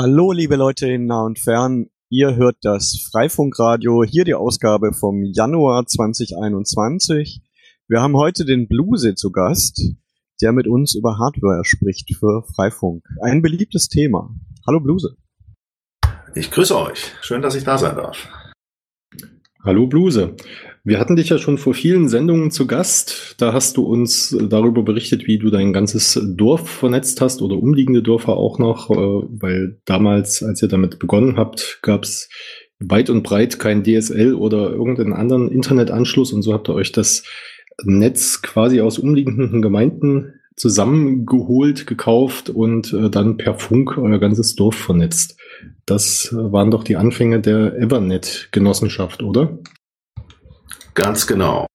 Hallo, liebe Leute in nah und fern. Ihr hört das Freifunkradio, hier die Ausgabe vom Januar 2021. Wir haben heute den Bluse zu Gast, der mit uns über Hardware spricht für Freifunk. Ein beliebtes Thema. Hallo Bluse. Ich grüße euch. Schön, dass ich da sein darf. Hallo Bluse. Wir hatten dich ja schon vor vielen Sendungen zu Gast. Da hast du uns darüber berichtet, wie du dein ganzes Dorf vernetzt hast oder umliegende Dörfer auch noch, äh, weil damals, als ihr damit begonnen habt, gab es weit und breit kein DSL oder irgendeinen anderen Internetanschluss und so habt ihr euch das Netz quasi aus umliegenden Gemeinden zusammengeholt, gekauft und äh, dann per Funk euer ganzes Dorf vernetzt. Das waren doch die Anfänge der Evernet-Genossenschaft, oder? Ganz genau.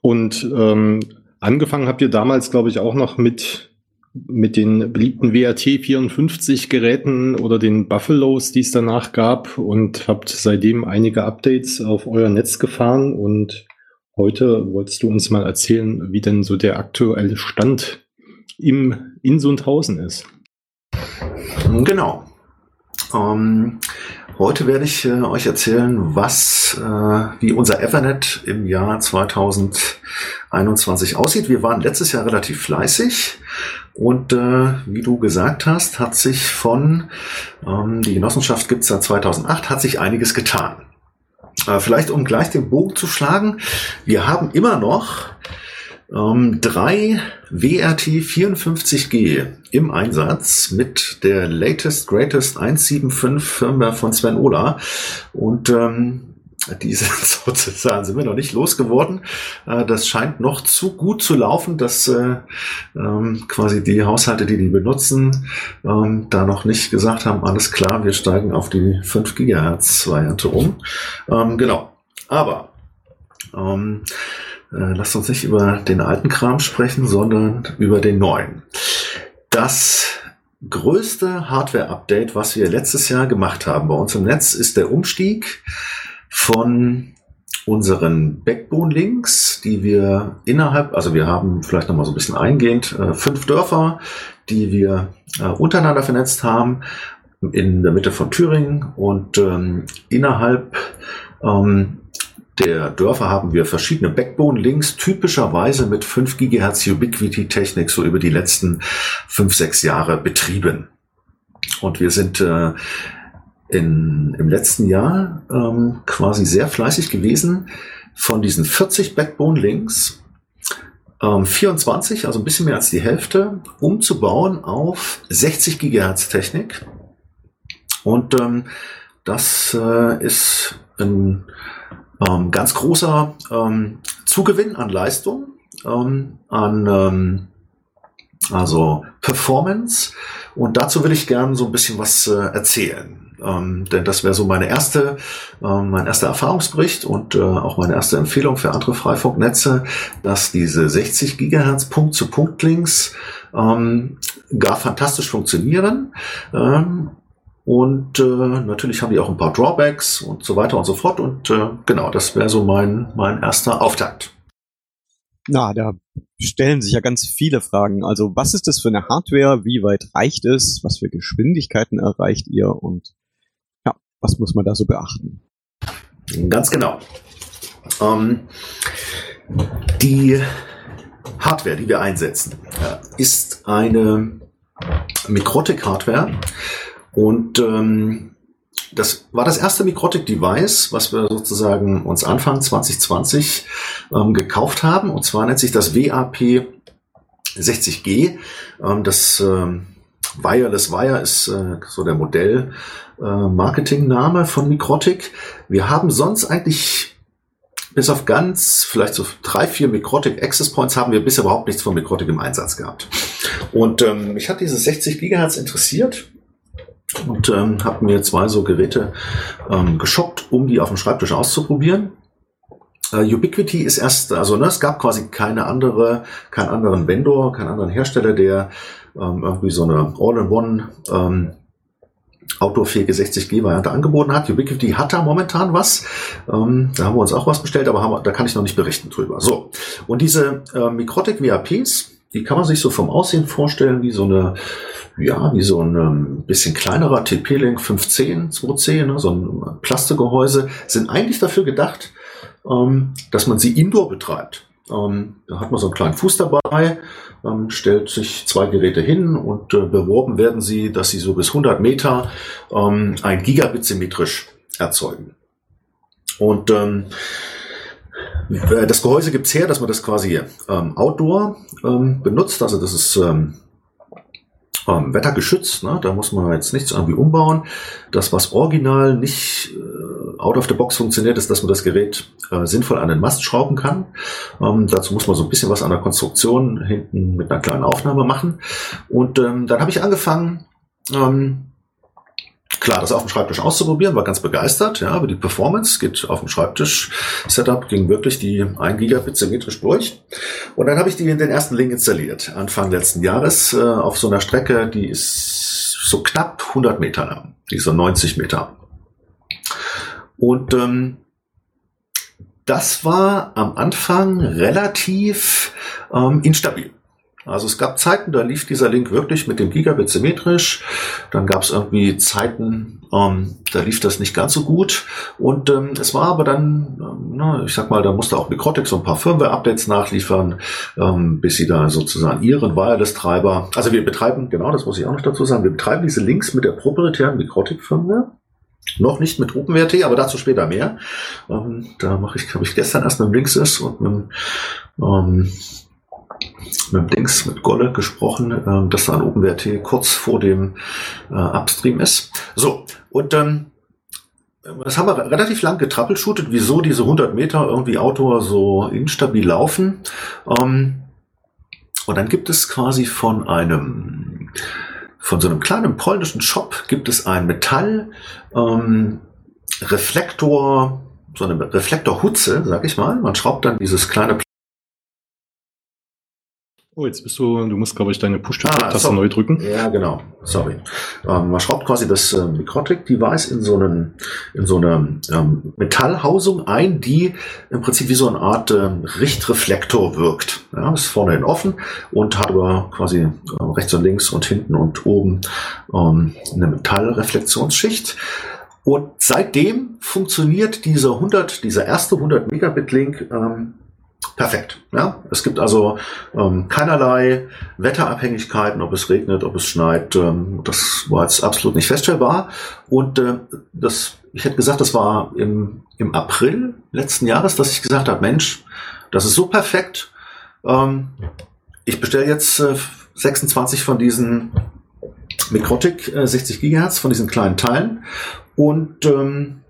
Und ähm, angefangen habt ihr damals, glaube ich, auch noch mit mit den beliebten WRT 54 Geräten oder den Buffalos, die es danach gab und habt seitdem einige Updates auf euer Netz gefahren und heute wolltest du uns mal erzählen, wie denn so der aktuelle Stand im in Sundhausen ist. Genau. Ähm, heute werde ich äh, euch erzählen, was, äh, wie unser Ethernet im Jahr 2021 aussieht. Wir waren letztes Jahr relativ fleißig und äh, wie du gesagt hast, hat sich von, ähm, die Genossenschaft gibt es seit 2008, hat sich einiges getan. Äh, vielleicht um gleich den Bogen zu schlagen, wir haben immer noch ähm, drei WRT 54G im Einsatz mit der latest, greatest 175 Firmware von Sven Ola. Und ähm, diese sozusagen sind wir noch nicht losgeworden. Äh, das scheint noch zu gut zu laufen, dass äh, ähm, quasi die Haushalte, die die benutzen, ähm, da noch nicht gesagt haben, alles klar, wir steigen auf die 5 Gigahertz Variante um. Ähm, genau. Aber äh, lasst uns nicht über den alten Kram sprechen, sondern über den neuen. Das größte Hardware-Update, was wir letztes Jahr gemacht haben bei uns im Netz, ist der Umstieg von unseren Backbone-Links, die wir innerhalb, also wir haben vielleicht nochmal so ein bisschen eingehend, äh, fünf Dörfer, die wir äh, untereinander vernetzt haben, in der Mitte von Thüringen und ähm, innerhalb ähm, der Dörfer haben wir verschiedene Backbone-Links, typischerweise mit 5 GHz Ubiquity-Technik so über die letzten 5, 6 Jahre betrieben. Und wir sind äh, in, im letzten Jahr ähm, quasi sehr fleißig gewesen. Von diesen 40 Backbone-Links ähm, 24, also ein bisschen mehr als die Hälfte, umzubauen auf 60 GHz Technik. Und ähm, das äh, ist ein ähm, ganz großer ähm, Zugewinn an Leistung, ähm, an ähm, also Performance. Und dazu will ich gerne so ein bisschen was äh, erzählen. Ähm, denn das wäre so meine erste, ähm, mein erster Erfahrungsbericht und äh, auch meine erste Empfehlung für andere Freifunknetze, dass diese 60 Gigahertz Punkt-zu-Punkt-Links ähm, gar fantastisch funktionieren. Ähm, und äh, natürlich haben die auch ein paar Drawbacks und so weiter und so fort. Und äh, genau, das wäre so mein, mein erster Auftakt. Na, da stellen sich ja ganz viele Fragen. Also, was ist das für eine Hardware? Wie weit reicht es? Was für Geschwindigkeiten erreicht ihr? Und ja, was muss man da so beachten? Ganz genau. Ähm, die Hardware, die wir einsetzen, ist eine Mikrotik-Hardware und ähm, das war das erste Mikrotik-Device, was wir sozusagen uns Anfang 2020 ähm, gekauft haben. Und zwar nennt sich das WAP 60G. Ähm, das ähm, Wireless Wire ist äh, so der Modell äh, von Mikrotik. Wir haben sonst eigentlich bis auf ganz, vielleicht so drei, vier Mikrotik Access Points haben wir bisher überhaupt nichts von Mikrotik im Einsatz gehabt. Und ähm, mich hat dieses 60 Gigahertz interessiert und ähm, habe mir zwei so Geräte ähm, geshoppt, um die auf dem Schreibtisch auszuprobieren. Äh, Ubiquity ist erst, also ne, es gab quasi keine andere, keinen anderen Vendor, keinen anderen Hersteller, der ähm, irgendwie so eine All-in-One ähm, outdoorfähige 60G-Variante angeboten hat. Ubiquity hat da momentan was. Ähm, da haben wir uns auch was bestellt, aber haben, da kann ich noch nicht berichten drüber. So, und diese äh, Mikrotik WAPs, die kann man sich so vom Aussehen vorstellen wie so eine, ja, wie so ein ähm, bisschen kleinerer TP-Link 510, 210, ne, so ein Plastikgehäuse, sind eigentlich dafür gedacht, ähm, dass man sie indoor betreibt. Ähm, da hat man so einen kleinen Fuß dabei, ähm, stellt sich zwei Geräte hin und äh, beworben werden sie, dass sie so bis 100 Meter ähm, ein Gigabit symmetrisch erzeugen. Und ähm, äh, das Gehäuse gibt's her, dass man das quasi ähm, outdoor ähm, benutzt. Also das ist ähm, ähm, wettergeschützt. Ne? Da muss man jetzt nichts irgendwie umbauen. Das, was original nicht äh, out of the box funktioniert, ist, dass man das Gerät äh, sinnvoll an den Mast schrauben kann. Ähm, dazu muss man so ein bisschen was an der Konstruktion hinten mit einer kleinen Aufnahme machen. Und ähm, dann habe ich angefangen, ähm, klar, das auf dem Schreibtisch auszuprobieren, war ganz begeistert, ja, aber die Performance geht auf dem Schreibtisch-Setup, ging wirklich die 1 Gigabit symmetrisch durch. Und dann habe ich die in den ersten Link installiert, Anfang letzten Jahres, äh, auf so einer Strecke, die ist so knapp 100 Meter lang, die ist so 90 Meter. Und ähm, das war am Anfang relativ ähm, instabil. Also es gab Zeiten, da lief dieser Link wirklich mit dem Gigabit symmetrisch. Dann gab es irgendwie Zeiten, ähm, da lief das nicht ganz so gut. Und ähm, es war aber dann, ähm, na, ich sag mal, da musste auch Mikrotik so ein paar Firmware-Updates nachliefern, ähm, bis sie da sozusagen ihren Wireless-Treiber, also wir betreiben, genau, das muss ich auch noch dazu sagen, wir betreiben diese Links mit der proprietären Mikrotik-Firmware. Noch nicht mit OpenWrt, aber dazu später mehr. Ähm, da mache ich, habe ich gestern erst mit dem Linksys und mit dem ähm, mit Dings, mit Golle gesprochen, äh, dass da ein OpenWrt kurz vor dem äh, Upstream ist. So, und dann ähm, das haben wir relativ lang getrappelshootet, wieso diese 100 Meter irgendwie Outdoor so instabil laufen. Ähm, und dann gibt es quasi von einem, von so einem kleinen polnischen Shop gibt es ein Metall, ähm, so eine Reflektorhutze, sag ich mal. Man schraubt dann dieses kleine Oh, jetzt bist du, du musst, glaube ich, deine Push-to-Taste ah, neu drücken. Ja, genau. Sorry. Ähm, man schraubt quasi das ähm, Mikrotik-Device in so einen, in so eine ähm, Metallhausung ein, die im Prinzip wie so eine Art ähm, Richtreflektor wirkt. Ja, ist vorne hin offen und hat aber quasi äh, rechts und links und hinten und oben ähm, eine Metallreflektionsschicht. Und seitdem funktioniert dieser 100, dieser erste 100 Megabit Link ähm, perfekt. Ja? Es gibt also ähm, keinerlei Wetterabhängigkeiten, ob es regnet, ob es schneit. Ähm, das war jetzt absolut nicht feststellbar. Und äh, das, ich hätte gesagt, das war im, im April letzten Jahres, dass ich gesagt habe, Mensch, das ist so perfekt. Ähm, ich bestelle jetzt äh, 26 von diesen Mikrotik äh, 60 Gigahertz, von diesen kleinen Teilen. Und ähm,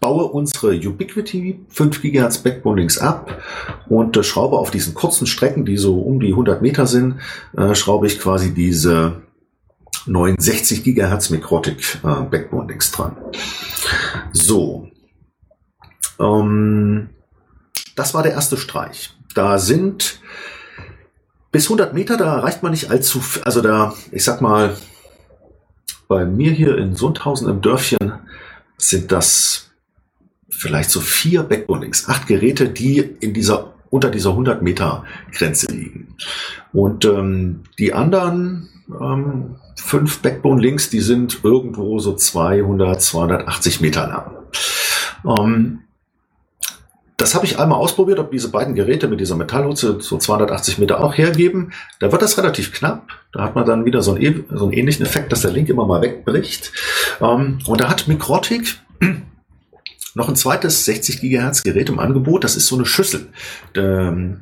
baue unsere Ubiquity 5 GHz Backbone Links ab und äh, schraube auf diesen kurzen Strecken, die so um die 100 Meter sind, äh, schraube ich quasi diese 69 GHz Mikrotik äh, Backbone Links dran. So. Ähm, das war der erste Streich. Da sind bis 100 Meter, da erreicht man nicht allzu, also da, ich sag mal, bei mir hier in Sundhausen im Dörfchen sind das vielleicht so vier Backbone-Links, acht Geräte, die in dieser unter dieser 100 Meter Grenze liegen. Und ähm, die anderen ähm, fünf Backbone-Links, die sind irgendwo so 200, 280 Meter lang. Ähm, das habe ich einmal ausprobiert, ob diese beiden Geräte mit dieser Metallhutze so 280 Meter auch hergeben. Da wird das relativ knapp. Da hat man dann wieder so einen, so einen ähnlichen Effekt, dass der Link immer mal wegbricht. Ähm, und da hat Mikrotik noch ein zweites 60 Gigahertz Gerät im Angebot. Das ist so eine Schüssel. Ähm,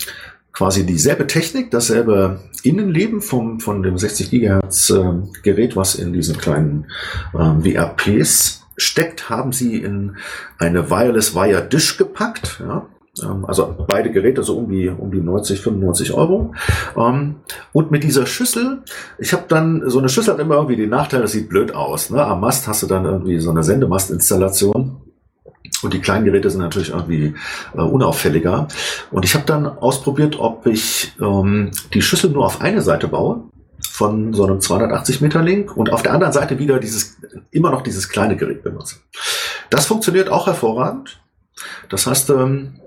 quasi dieselbe Technik, dasselbe Innenleben vom, von dem 60 Gigahertz äh, Gerät, was in diesen kleinen äh, WRPs steckt, haben sie in eine Wireless Wire Dish gepackt. Ja, ähm, also beide Geräte so um die, um die 90, 95 Euro. Ähm, und mit dieser Schüssel, ich habe dann, so eine Schüssel hat immer irgendwie den Nachteil, das sieht blöd aus. Ne? Am Mast hast du dann irgendwie so eine Sendemastinstallation. Und die kleinen Geräte sind natürlich irgendwie äh, unauffälliger. Und ich habe dann ausprobiert, ob ich ähm, die Schüssel nur auf eine Seite baue von so einem 280 Meter Link und auf der anderen Seite wieder dieses immer noch dieses kleine Gerät benutze. Das funktioniert auch hervorragend. Das heißt, ähm,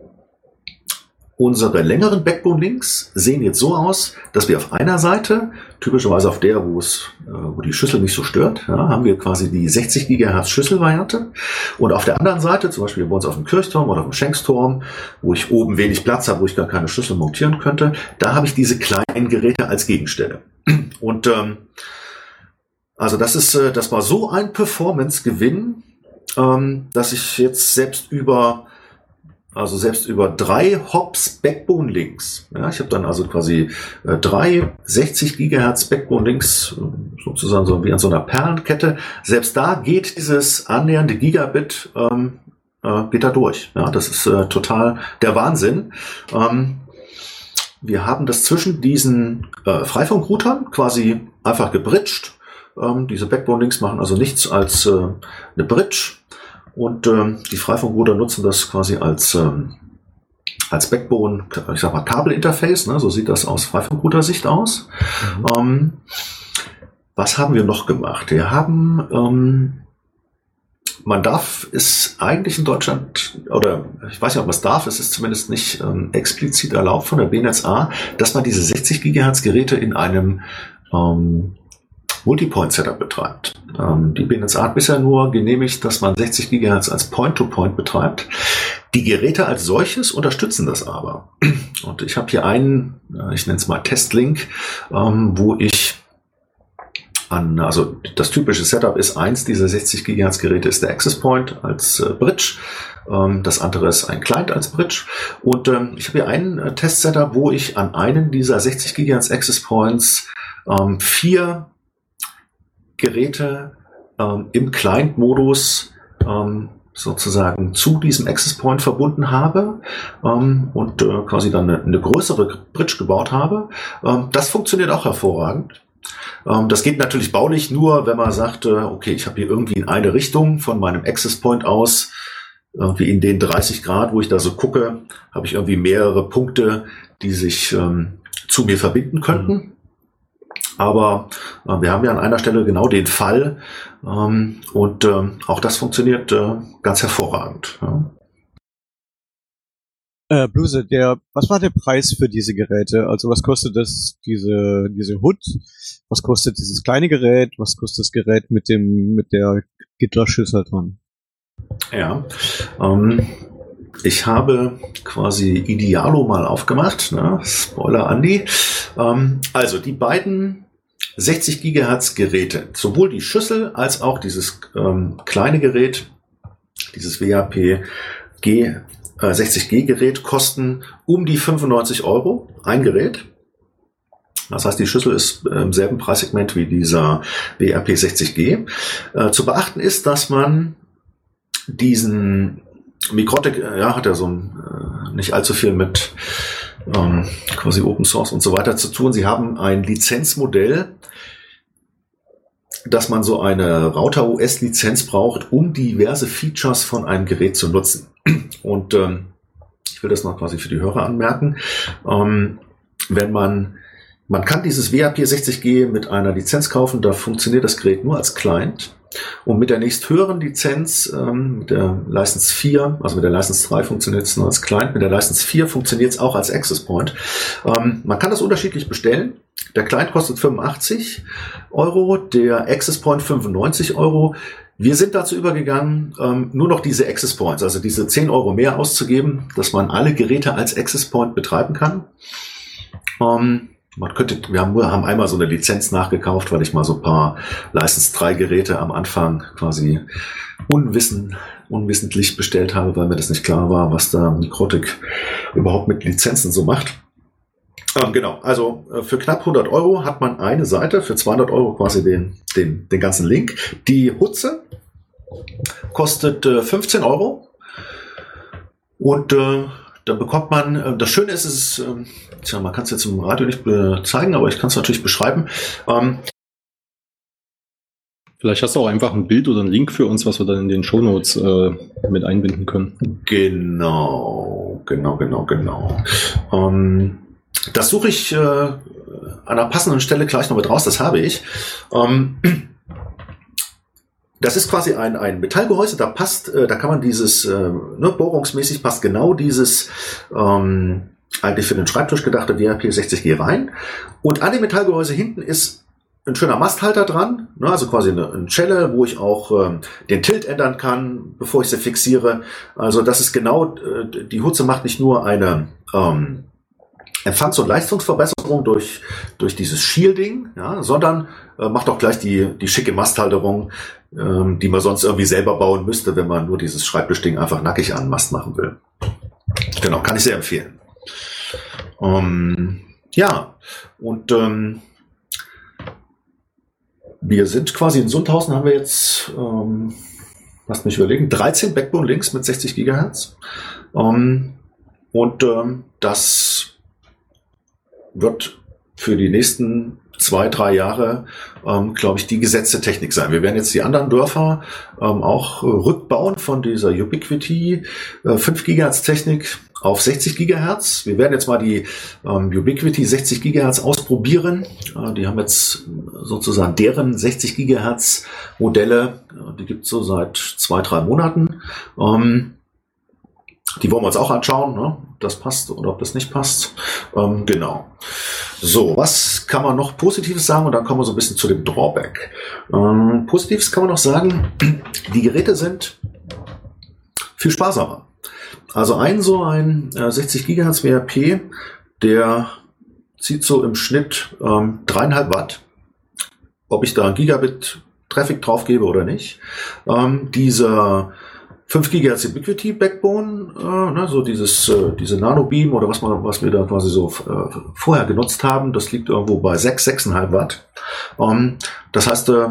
Unsere längeren Backbone-Links sehen jetzt so aus, dass wir auf einer Seite, typischerweise auf der, wo es, äh, wo die Schüssel nicht so stört, ja, haben wir quasi die 60 GHz Schüsselvariante. Und auf der anderen Seite, zum Beispiel bei uns auf dem Kirchturm oder auf dem Schenksturm, wo ich oben wenig Platz habe, wo ich gar keine Schlüssel montieren könnte, da habe ich diese kleinen Geräte als Gegenstelle. Und ähm, also das ist, äh, das war so ein Performance-Gewinn, ähm, dass ich jetzt selbst über also selbst über drei Hops Backbone Links. Ja, ich habe dann also quasi äh, drei 60 Gigahertz Backbone Links, äh, sozusagen so wie an so einer Perlenkette. Selbst da geht dieses annähernde Gigabit ähm, äh, geht da durch. Ja, das ist äh, total der Wahnsinn. Ähm, wir haben das zwischen diesen äh, Freifunkroutern quasi einfach gebridged. Ähm, diese Backbone Links machen also nichts als äh, eine Bridge und ähm, die Freifunkrouter nutzen das quasi als, ähm, als Backbone, ich sag mal Kabelinterface, ne? so sieht das aus Freifunkrouter-Sicht aus. Mhm. Ähm, was haben wir noch gemacht? Wir haben, ähm, man darf es eigentlich in Deutschland, oder ich weiß nicht, ob man es darf, es ist zumindest nicht ähm, explizit erlaubt von der BNetzA, dass man diese 60 Gigahertz Geräte in einem ähm, Multipoint-Setup betreibt. Ähm, die BNetzA hat bisher nur genehmigt, dass man 60 GHz als Point-to-Point -Point betreibt. Die Geräte als solches unterstützen das aber. Und ich habe hier einen, ich nenne es mal Testlink, ähm, wo ich an, also das typische Setup ist eins dieser 60 GHz Geräte ist der Access Point als äh, Bridge. Ähm, das andere ist ein Client als Bridge. Und ähm, ich habe hier einen äh, Test-Setup, wo ich an einen dieser 60 GHz Access Points ähm, vier Geräte ähm, im Client-Modus ähm, sozusagen zu diesem Access Point verbunden habe ähm, und äh, quasi dann eine, eine, größere Bridge gebaut habe. Ähm, das funktioniert auch hervorragend. Ähm, das geht natürlich baulich nur, wenn man sagt, äh, okay, ich habe hier irgendwie in eine Richtung von meinem Access Point aus, irgendwie in den 30 Grad, wo ich da so gucke, habe ich irgendwie mehrere Punkte, die sich ähm, zu mir verbinden könnten. Aber äh, wir haben ja an einer Stelle genau den Fall ähm, und äh, auch das funktioniert äh, ganz hervorragend. Ja. Äh, Bluse, der, was war der Preis für diese Geräte? Also was kostet das, diese, diese Hood? Was kostet dieses kleine Gerät? Was kostet das Gerät mit dem, mit der Gitterschüssel dran? Ja, ähm, ich habe quasi Idealo mal aufgemacht, ne? Spoiler Andy. Ähm, also die beiden 60 Gigahertz Geräte, sowohl die Schüssel als auch dieses ähm, kleine Gerät, dieses WAP G, äh, 60G Gerät kosten um die 95 Euro ein Gerät. Das heißt, die Schüssel ist im selben Preissegment wie dieser WRP 60G. Äh, zu beachten ist, dass man diesen Mikrotik, äh, ja, hat ja so äh, nicht allzu viel mit ähm, quasi Open Source und so weiter zu tun. Sie haben ein Lizenzmodell, dass man so eine Router OS Lizenz braucht, um diverse Features von einem Gerät zu nutzen. Und ähm, ich will das noch quasi für die Hörer anmerken. Ähm, wenn man man kann dieses WAP 60G mit einer Lizenz kaufen, da funktioniert das Gerät nur als Client. Und mit der nächst höheren Lizenz, ähm, mit der License 4, also mit der License 3 funktioniert es nur als Client, mit der License 4 funktioniert es auch als Access Point. Ähm, man kann das unterschiedlich bestellen. Der Client kostet 85 Euro, der Access Point 95 Euro. Wir sind dazu übergegangen, ähm, nur noch diese Access Points, also diese 10 Euro mehr auszugeben, dass man alle Geräte als Access Point betreiben kann. Ähm, man könnte, wir haben, haben einmal so eine Lizenz nachgekauft, weil ich mal so ein paar License 3 Geräte am Anfang quasi unwissen, unwissentlich bestellt habe, weil mir das nicht klar war, was da Mikrotik überhaupt mit Lizenzen so macht. Ähm, genau, also äh, für knapp 100 Euro hat man eine Seite, für 200 Euro quasi den, den, den ganzen Link. Die Hutze kostet äh, 15 Euro und äh, dann bekommt man, äh, das Schöne ist, es ist, äh, tja, man kann es jetzt im Radio nicht zeigen, aber ich kann es natürlich beschreiben. Ähm, Vielleicht hast du auch einfach ein Bild oder einen Link für uns, was wir dann in den Shownotes äh, mit einbinden können. Genau, genau, genau, genau. Ähm, das suche ich äh, an einer passenden Stelle gleich noch mit raus, das habe ich. Ähm, das ist quasi ein, ein Metallgehäuse, da passt, äh, da kann man dieses, äh, ne, bohrungsmäßig passt genau dieses, ähm, eigentlich für den Schreibtisch gedachte WRP 60G rein. Und an dem Metallgehäuse hinten ist ein schöner Masthalter dran, ne, also quasi eine, eine Schelle, wo ich auch ähm, den Tilt ändern kann, bevor ich sie fixiere. Also das ist genau, äh, die Hutze macht nicht nur eine ähm, Empfangs- und Leistungsverbesserung durch, durch dieses Shielding, ja, sondern äh, macht auch gleich die, die schicke Masthalterung, ähm, die man sonst irgendwie selber bauen müsste, wenn man nur dieses Schreibtischding einfach nackig an Mast machen will. Genau, kann ich sehr empfehlen. Ähm, ja, und ähm, wir sind quasi in Sundhausen, haben wir jetzt, ähm, lasst mich überlegen, 13 Backbone Links mit 60 Gigahertz. Ähm, und ähm, das wird für die nächsten zwei, drei Jahre, ähm, glaube ich, die gesetzte Technik sein. Wir werden jetzt die anderen Dörfer ähm, auch äh, rückbauen von dieser Ubiquity äh, 5 Gigahertz Technik auf 60 Gigahertz. Wir werden jetzt mal die ähm, Ubiquity 60 Gigahertz ausprobieren. Äh, die haben jetzt sozusagen deren 60 Gigahertz Modelle. Äh, die gibt es so seit zwei, drei Monaten. Ähm, die wollen wir uns auch anschauen, ne? ob das passt oder ob das nicht passt. Ähm, genau. So, was kann man noch Positives sagen? Und dann kommen wir so ein bisschen zu dem Drawback. Ähm, Positives kann man noch sagen, die Geräte sind viel sparsamer. Also ein so ein äh, 60 Gigahertz WRP, der zieht so im Schnitt ähm, dreieinhalb Watt. Ob ich da ein Gigabit Traffic drauf gebe oder nicht. Ähm, dieser 5 GHz Ubiquity Backbone, äh, ne, so dieses, äh, diese Nano Beam oder was man, was wir da quasi so äh, vorher genutzt haben, das liegt irgendwo bei 6, 6,5 Watt. Ähm, das heißt, äh,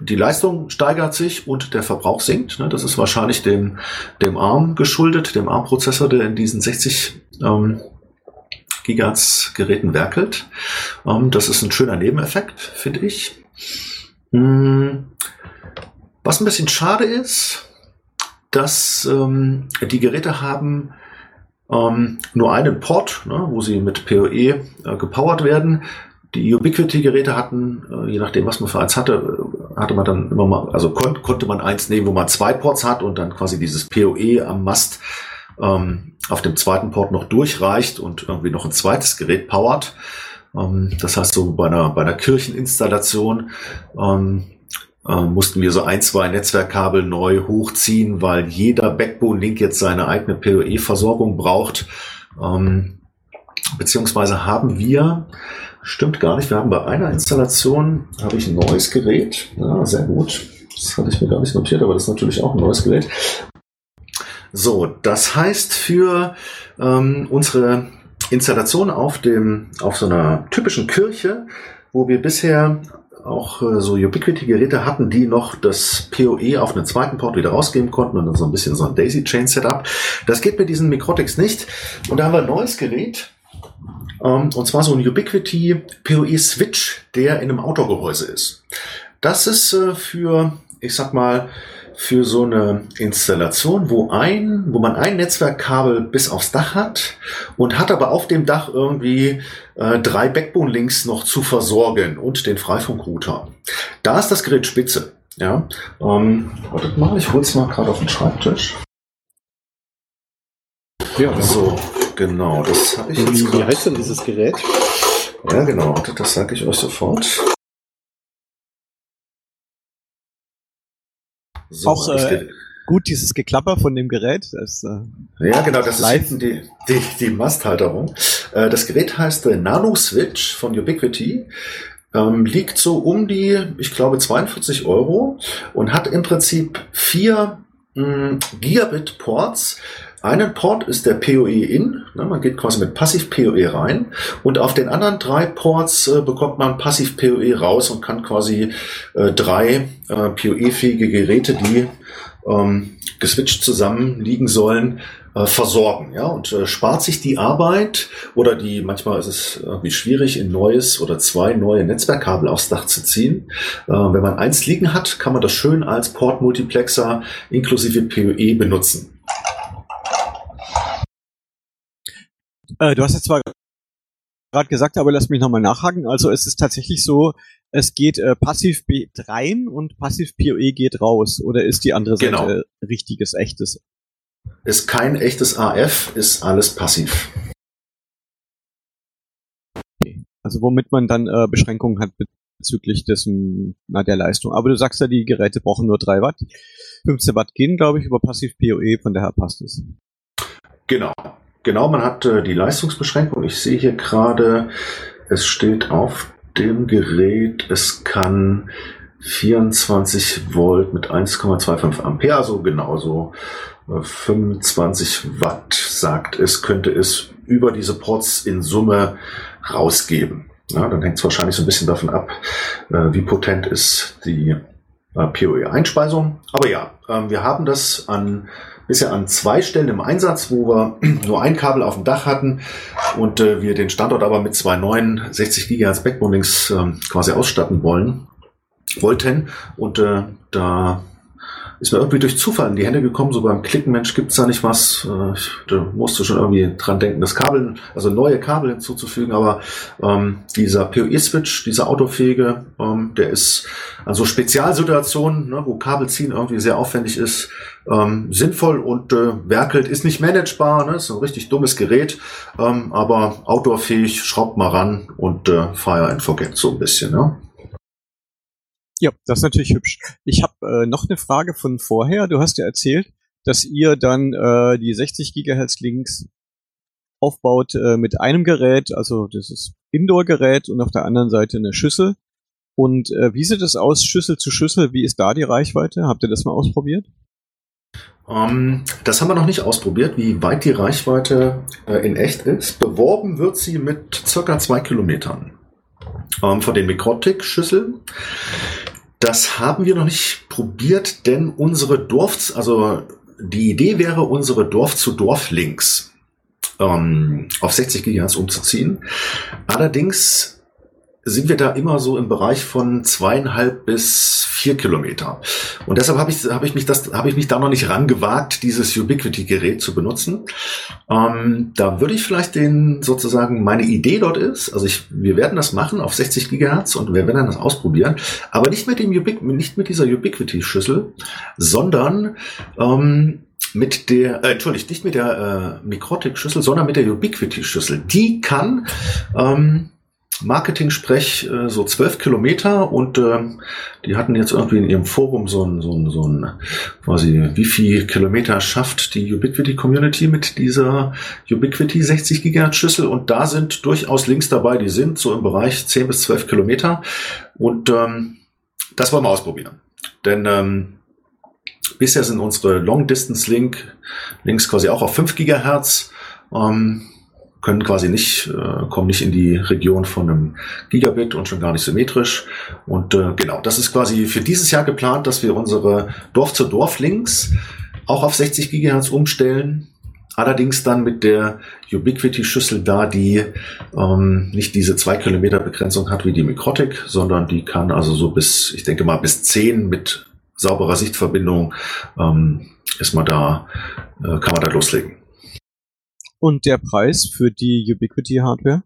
die Leistung steigert sich und der Verbrauch sinkt. Ne? Das ist wahrscheinlich dem, dem ARM geschuldet, dem ARM-Prozessor, der in diesen 60 ähm, Gigahertz Geräten werkelt. Ähm, das ist ein schöner Nebeneffekt, finde ich. Hm. Was ein bisschen schade ist, dass ähm, die Geräte haben ähm, nur einen Port, ne, wo sie mit PoE äh, gepowert werden. Die Ubiquity-Geräte hatten, äh, je nachdem, was man für eins hatte, äh, hatte man dann immer mal, also kon konnte man eins nehmen, wo man zwei Ports hat und dann quasi dieses PoE am Mast ähm, auf dem zweiten Port noch durchreicht und irgendwie noch ein zweites Gerät powert. Ähm, das heißt, so bei einer, bei einer Kircheninstallation ähm, äh, mussten wir so ein, zwei Netzwerkkabel neu hochziehen, weil jeder Backbone-Link jetzt seine eigene PoE-Versorgung braucht. Ähm, beziehungsweise haben wir, stimmt gar nicht, wir haben bei einer Installation, habe ich ein neues Gerät, ja, sehr gut, das hatte ich mir gar nicht notiert, aber das ist natürlich auch ein neues Gerät. So, das heißt für ähm, unsere Installation auf dem, auf so einer typischen Kirche, wo wir bisher auch äh, so Ubiquity-Geräte hatten, die noch das PoE auf einen zweiten Port wieder rausgeben konnten und dann so ein bisschen so ein Daisy-Chain-Setup. Das geht mit diesen Mikrotix nicht. Und da haben wir ein neues Gerät, ähm, und zwar so ein Ubiquity PoE-Switch, der in einem Autogehäuse ist. Das ist äh, für, ich sag mal, für so eine Installation, wo ein, wo man ein Netzwerkkabel bis aufs Dach hat und hat aber auf dem Dach irgendwie äh, drei Backbone-Links noch zu versorgen und den Freifunkrouter. Da ist das Gerät spitze. Ja, ähm, wartet mal, ich hol's mal gerade auf den Schreibtisch. Ja, so, genau, das habe ich jetzt wie heißt denn dieses Gerät? Ja, genau, das sage ich euch sofort. So, Auch, äh, Gut, dieses Geklapper von dem Gerät. Das, äh, Ja, genau, das Live. ist hinten die, die, die Masthalterung. Äh, Das Gerät heißt äh, Nano Switch von Ubiquity. Ähm, liegt so um die, ich glaube, 42 Euro und hat im Prinzip vier mh, Gigabit-Ports. Einen Port ist der PoE-In, ne, man geht quasi mit Passiv-PoE rein und auf den anderen drei Ports äh, bekommt man Passiv-PoE raus und kann quasi äh, drei äh, PoE-fähige Geräte, die ähm, geswitcht zusammen liegen sollen, äh, versorgen. Ja, und äh, spart sich die Arbeit oder die, manchmal ist es irgendwie schwierig, in neues oder zwei neue Netzwerkkabel aufs Dach zu ziehen. Äh, wenn man eins liegen hat, kann man das schön als Port-Multiplexer inklusive PoE benutzen. Äh, du hast jetzt zwar gerade gesagt, aber lass mich nochmal nachhaken. Also es ist tatsächlich so, es geht äh, passiv B rein und passiv PoE geht raus. Oder ist die andere Seite Genau. richtiges, echtes? Ist kein echtes AF, ist alles passiv. Also womit man dann äh, Beschränkungen hat bezüglich dessen, na, der Leistung. Aber du sagst ja, die Geräte brauchen nur 3 Watt. 15 Watt gehen, glaube ich, über Passiv PoE, von daher passt es. Genau. Genau, man hat äh, die Leistungsbeschränkung. Ich sehe hier gerade, es steht auf dem Gerät, es kann 24 Volt mit 1,25 Ampere, also genauso 25 äh, Watt, sagt es, könnte es über diese Ports in Summe rausgeben. Ja, dann hängt es wahrscheinlich so ein bisschen davon ab, äh, wie potent ist die äh, PoE-Einspeisung. Aber ja, äh, wir haben das an bisher an zwei Stellen im Einsatz, wo wir nur ein Kabel auf dem Dach hatten und äh, wir den Standort aber mit zwei neuen 60 GHz Backbone-Links äh, quasi ausstatten wollen wollten. Und äh, da ist mir irgendwie durch Zufall in die Hände gekommen, so beim Klicken, Mensch, gibt's da nicht was? Äh, ich da musste schon irgendwie dran denken, das Kabel, also neue Kabel hinzuzufügen, aber ähm, dieser PoE-Switch, dieser autofähige, ähm, der ist an so Spezialsituationen, ne, wo Kabelziehen irgendwie sehr aufwendig ist, ähm, sinnvoll und äh, werkelt, ist nicht managebar, ne, ist ein richtig dummes Gerät, ähm, aber outdoorfähig, schraubt mal ran und äh, fire and forget so ein bisschen, ne? Ja, das ist natürlich hübsch. Ich habe äh, noch eine Frage von vorher. Du hast ja erzählt, dass ihr dann äh, die 60 Gigahertz Links aufbaut äh, mit einem Gerät, also das ist Indoor-Gerät und auf der anderen Seite eine Schüssel. Und äh, wie sieht es aus, Schüssel zu Schüssel? Wie ist da die Reichweite? Habt ihr das mal ausprobiert? Um, ähm, das haben wir noch nicht ausprobiert, wie weit die Reichweite äh, in echt ist. Beworben wird sie mit circa zwei Kilometern ähm, von den Mikrotik-Schüsseln. Das haben wir noch nicht probiert, denn unsere Dorf, also die Idee wäre, unsere Dorf-zu-Dorf-Links ähm, auf 60 GHz umzuziehen. Allerdings sind wir da immer so im Bereich von zweieinhalb bis vier Kilometer. Und deshalb habe ich, habe ich mich das, habe ich mich da noch nicht rangewagt, dieses Ubiquity-Gerät zu benutzen. Ähm, da würde ich vielleicht den sozusagen meine Idee dort ist, also ich, wir werden das machen auf 60 Gigahertz und wir werden das ausprobieren, aber nicht mit dem Ubiqu nicht mit dieser Ubiquity-Schüssel, sondern ähm, mit der, äh, entschuldigt, nicht mit der äh, Mikrotik-Schüssel, sondern mit der Ubiquity-Schüssel. Die kann ähm, Marketing-Sprech äh, so zwölf Kilometer und äh, die hatten jetzt irgendwie in ihrem Forum so ein, so ein, so ein quasi wie viel Kilometer schafft die Ubiquity Community mit dieser Ubiquity 60 Gigahertz Schüssel und da sind durchaus Links dabei, die sind so im Bereich 10 bis 12 Kilometer und ähm, das wollen wir ausprobieren. Denn ähm, bisher sind unsere Long Distance Link Links quasi auch auf 5 Gigahertz. Ähm, können quasi nicht, äh, kommen nicht in die Region von einem Gigabit und schon gar nicht symmetrisch. Und äh, genau, das ist quasi für dieses Jahr geplant, dass wir unsere Dorf-zu-Dorf-Links auch auf 60 Gigahertz umstellen. Allerdings dann mit der Ubiquity-Schüssel da, die ähm, nicht diese 2 Kilometer Begrenzung hat wie die Mikrotik, sondern die kann also so bis, ich denke mal, bis 10 mit sauberer Sichtverbindung ähm, ist man da, äh, kann man da loslegen. Und der Preis für die Ubiquity Hardware?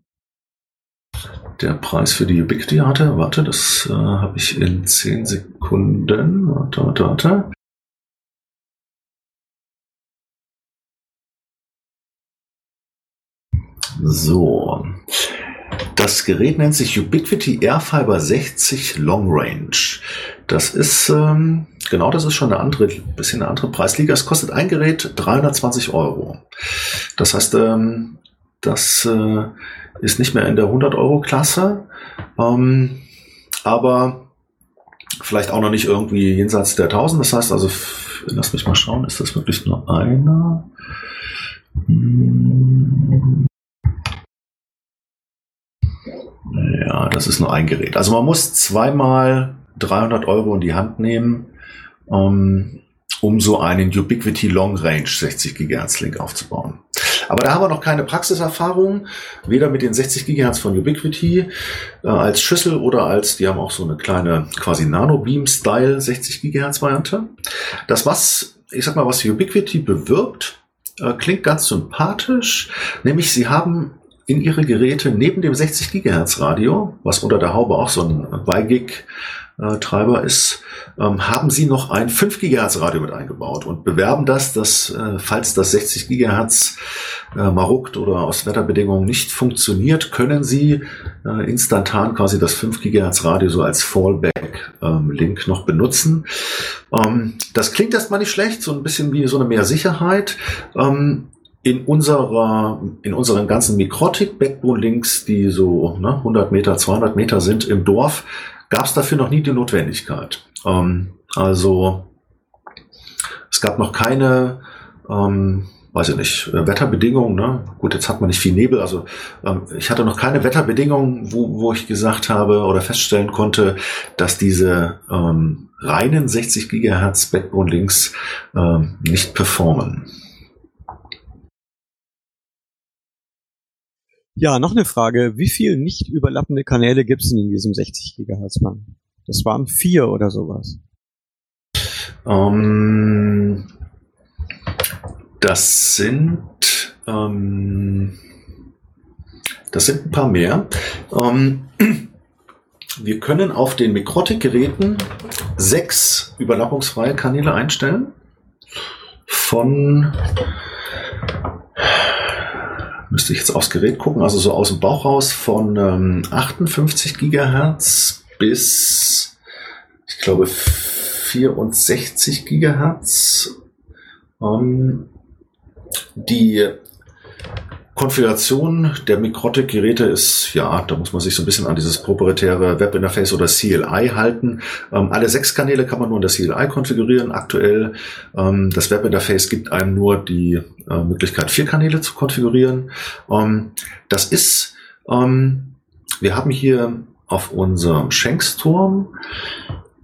Der Preis für die Ubiquity Hardware, warte, das äh, habe ich in 10 Sekunden. Warte, warte, warte. So. Das Gerät nennt sich Ubiquity Airfiber 60 Long Range. Das ist, ähm, genau, das ist schon eine andere, bisschen eine andere Preisliga. Es kostet ein Gerät 320 Euro. Das heißt, ähm, das äh, ist nicht mehr in der 100 Euro Klasse, ähm, aber vielleicht auch noch nicht irgendwie jenseits der 1000. Das heißt also, lass mich mal schauen, ist das wirklich nur einer? Hm. Ja, das ist nur ein Gerät. Also man muss zweimal 300 Euro in die Hand nehmen, um, um so einen Ubiquity Long Range 60 GHz Link aufzubauen. Aber da haben wir noch keine Praxiserfahrung, weder mit den 60 GHz von Ubiquity äh, als Schüssel oder als, die haben auch so eine kleine quasi Nano Beam Style 60 GHz Variante. Das was, ich sag mal, was Ubiquity bewirbt, äh, klingt ganz sympathisch, nämlich sie haben in ihre Geräte neben dem 60 GHz Radio, was unter der Haube auch so ein 2 Gig äh, Treiber ist, ähm, haben sie noch ein 5 Gigahertz Radio mit eingebaut und bewerben das, dass äh, falls das 60 Gigahertz äh, maruckt oder aus Wetterbedingungen nicht funktioniert, können sie äh, instantan quasi das 5 Gigahertz Radio so als Fallback-Link ähm, noch benutzen. Ähm, das klingt erstmal nicht schlecht, so ein bisschen wie so eine mehr Sicherheit. Ähm, in unserer, in unseren ganzen Mikrotik-Backbone-Links, die so ne, 100 Meter, 200 Meter sind im Dorf, gab es dafür noch nie die Notwendigkeit. Ähm, also es gab noch keine, ähm, weiß ich nicht, äh, Wetterbedingungen. Ne? Gut, jetzt hat man nicht viel Nebel. Also ähm, ich hatte noch keine Wetterbedingungen, wo, wo ich gesagt habe oder feststellen konnte, dass diese ähm, reinen 60 Gigahertz Backbone-Links ähm, nicht performen. Ja, noch eine Frage. Wie viele nicht überlappende Kanäle gibt es in diesem 60 Gigahertz Band? Das waren vier oder sowas. Ähm, das sind ähm, das sind ein paar mehr. Ähm, wir können auf den Mikrotik-Geräten sechs überlappungsfreie Kanäle einstellen. Von müsste ich jetzt aufs Gerät gucken, also so aus dem Bauch raus von ähm, 58 Gigahertz bis, ich glaube, 64 Gigahertz. Ähm, die Konfiguration der Mikrotik-Geräte ist, ja, da muss man sich so ein bisschen an dieses proprietäre Webinterface oder CLI halten. Ähm, alle sechs Kanäle kann man nur in der CLI konfigurieren. Aktuell, ähm, das Webinterface gibt einem nur die äh, Möglichkeit, vier Kanäle zu konfigurieren. Ähm, das ist, ähm, wir haben hier auf unserem Schenksturm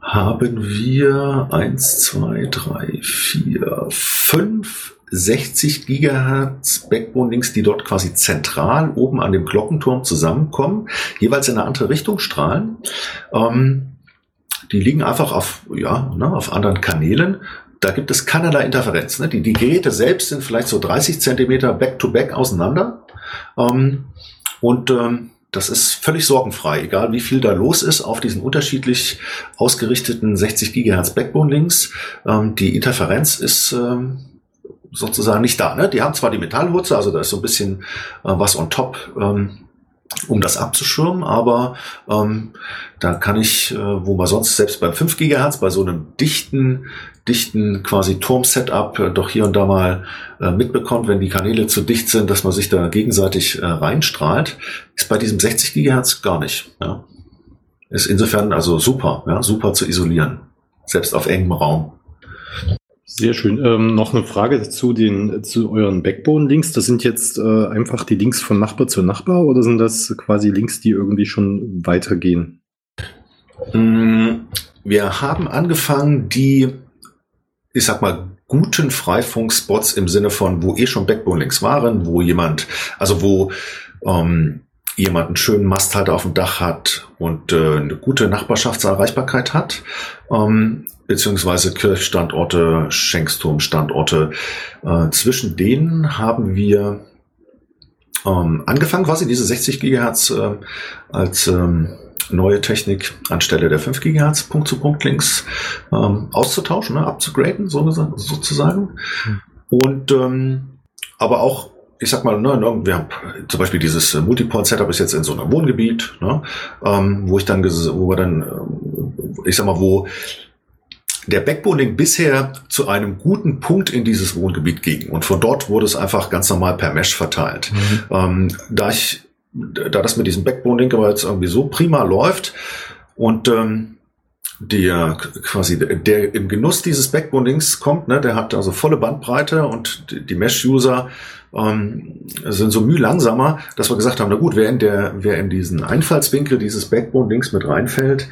haben wir eins, zwei, drei, vier, fünf 60 Gigahertz Backbone-Links, die dort quasi zentral oben an dem Glockenturm zusammenkommen, jeweils in eine andere Richtung strahlen. Ähm, die liegen einfach auf, ja, ne, auf anderen Kanälen. Da gibt es keinerlei Interferenz. Ne? Die, die Geräte selbst sind vielleicht so 30 Zentimeter back-to-back auseinander. Ähm, und ähm, das ist völlig sorgenfrei, egal wie viel da los ist auf diesen unterschiedlich ausgerichteten 60 Gigahertz Backbone-Links. Ähm, die Interferenz ist ähm, sozusagen nicht da. Ne? Die haben zwar die Metallwurzel, also da ist so ein bisschen äh, was on top, ähm, um das abzuschirmen, aber ähm, da kann ich, äh, wo man sonst selbst beim 5 Gigahertz bei so einem dichten, dichten quasi Turm-Setup äh, doch hier und da mal äh, mitbekommt, wenn die Kanäle zu dicht sind, dass man sich da gegenseitig äh, reinstrahlt, ist bei diesem 60 Gigahertz gar nicht. Ja? Ist insofern also super, ja, super zu isolieren, selbst auf engem Raum. Sehr schön. Ähm, noch eine Frage zu den zu euren Backbone-Links. Das sind jetzt äh, einfach die Links von Nachbar zu Nachbar oder sind das quasi Links, die irgendwie schon weitergehen? Mm, wir haben angefangen, die, ich sag mal, guten Freifunkspots im Sinne von, wo eh schon Backbone-Links waren, wo jemand, also wo ähm, jemand einen schönen Masthalter auf dem Dach hat und äh, eine gute Nachbarschaftserreichbarkeit hat, ähm, beziehungsweise Kirchstandorte, Schenksturmstandorte. Äh, zwischen denen haben wir ähm, angefangen, quasi diese 60 Gigahertz äh, als ähm, neue Technik anstelle der 5 Gigahertz Punkt-zu-Punkt-Links ähm, auszutauschen, ne, abzugraden, so, sozusagen. Hm. Und ähm, aber auch ich sag mal, ne, ne, wir haben zum Beispiel dieses Multiport-Setup ist jetzt in so einem Wohngebiet, ne, ähm, wo ich dann, wo wir dann, äh, ich sag mal, wo der Backbone-Link bisher zu einem guten Punkt in dieses Wohngebiet ging. Und von dort wurde es einfach ganz normal per Mesh verteilt. Mhm. Ähm, da ich, da das mit diesem Backbone-Link aber jetzt irgendwie so prima läuft und ähm, der quasi der im Genuss dieses Backbone-Links kommt, ne, der hat also volle Bandbreite und die Mesh-User ähm, sind so müh langsamer, dass wir gesagt haben, na gut, wer in der, wer in diesen Einfallswinkel dieses Backbone-Links mit reinfällt,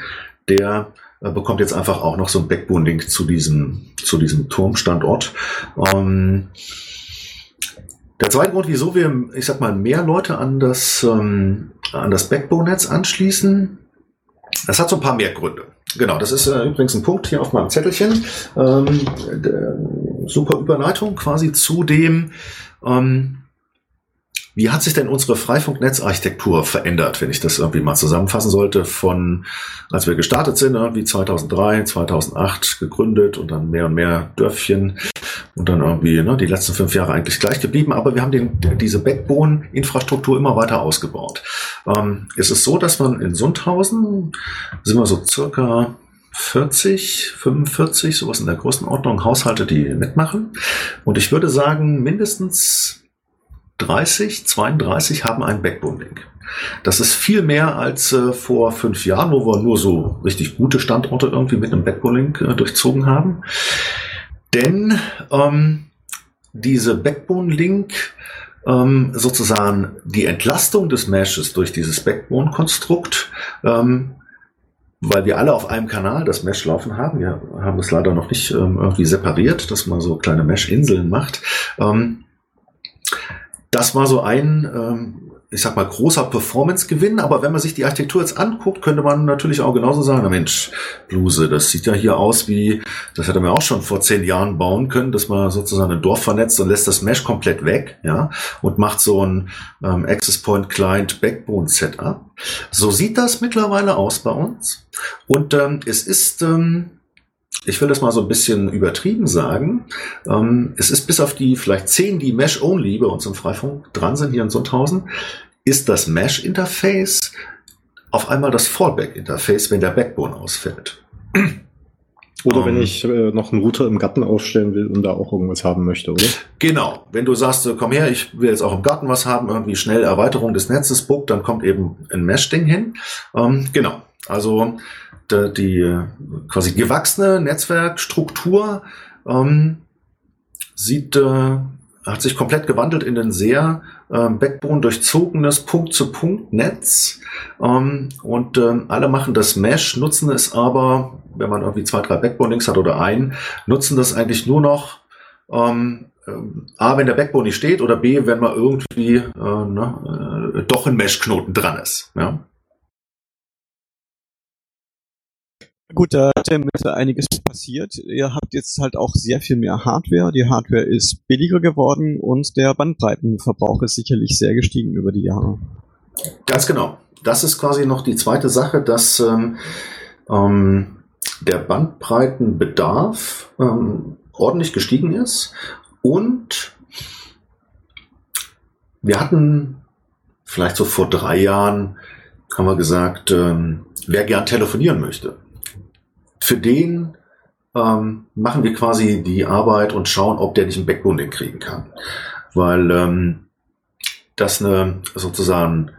der bekommt jetzt einfach auch noch so ein Backbone-Link zu diesem, zu diesem Turmstandort. Ähm, der zweite Grund, wieso wir, ich sag mal, mehr Leute an das, ähm, an das Backbone-Netz anschließen, das hat so ein paar mehr Gründe. Genau, das ist äh, übrigens ein Punkt hier auf meinem Zettelchen. Ähm, super Überleitung quasi zu dem, ähm, wie hat sich denn unsere Freifunknetzarchitektur verändert, wenn ich das irgendwie mal zusammenfassen sollte, von als wir gestartet sind, irgendwie 2003, 2008 gegründet und dann mehr und mehr Dörfchen und dann irgendwie ne, die letzten fünf Jahre eigentlich gleich geblieben, aber wir haben den, diese Backbone-Infrastruktur immer weiter ausgebaut. Ähm, es ist so, dass man in Sundhausen sind wir so circa 40, 45, sowas in der Größenordnung Haushalte, die mitmachen. Und ich würde sagen, mindestens 30, 32 haben einen Backbone-Link. Das ist viel mehr als äh, vor fünf Jahren, wo wir nur so richtig gute Standorte irgendwie mit einem Backbone-Link äh, durchzogen haben. Denn ähm, diese Backbone-Link ähm, sozusagen die Entlastung des Meshes durch dieses Backbone-Konstrukt ähm, weil wir alle auf einem Kanal das Mesh laufen haben. Wir haben es leider noch nicht ähm, irgendwie separiert, dass man so kleine Mesh-Inseln macht. Ähm, das war so ein ähm, ich sag mal, großer Performance-Gewinn. Aber wenn man sich die Architektur jetzt anguckt, könnte man natürlich auch genauso sagen, na Mensch, Bluse, das sieht ja hier aus wie, das hätte man auch schon vor zehn Jahren bauen können, dass man sozusagen ein Dorf vernetzt und lässt das Mesh komplett weg, ja, und macht so ein ähm, Access Point Client Backbone Setup. So sieht das mittlerweile aus bei uns. Und ähm, es ist, ähm, ich will das mal so ein bisschen übertrieben sagen. Ähm, es ist bis auf die vielleicht zehn, die Mesh-Only bei uns im Freifunk dran sind, hier in Sundhausen, ist das Mesh-Interface auf einmal das Fallback-Interface, wenn der Backbone ausfällt. Oder um, wenn ähm. ich äh, noch einen Router im Garten aufstellen will und da auch irgendwas haben möchte, oder? Genau. Wenn du sagst, äh, komm her, ich will jetzt auch im Garten was haben, irgendwie schnell Erweiterung des Netzes book, dann kommt eben ein Mesh-Ding hin. Ähm, genau. Also die, quasi gewachsene Netzwerkstruktur ähm, sieht, äh, hat sich komplett gewandelt in ein sehr äh, Backbone durchzogenes Punkt-zu-Punkt-Netz. Ähm, und ähm, alle machen das Mesh, nutzen es aber, wenn man irgendwie zwei, drei Backbone-Links hat oder ein, nutzen das eigentlich nur noch ähm, äh, A, wenn der Backbone nicht steht oder B, wenn man irgendwie äh, ne, äh, doch ein Mesh-Knoten dran ist. Ja? Gut, da hat ja einiges passiert. Ihr habt jetzt halt auch sehr viel mehr Hardware. Die Hardware ist billiger geworden und der Bandbreitenverbrauch ist sicherlich sehr gestiegen über die Jahre. Ganz genau. Das ist quasi noch die zweite Sache, dass ähm, ähm, der Bandbreitenbedarf ähm, ordentlich gestiegen ist und wir hatten vielleicht so vor drei Jahren, haben wir gesagt, ähm, wer gern telefonieren möchte für den ähm, machen wir quasi die Arbeit und schauen, ob der nicht einen Backbone-Link kriegen kann. Weil ähm, das eine sozusagen,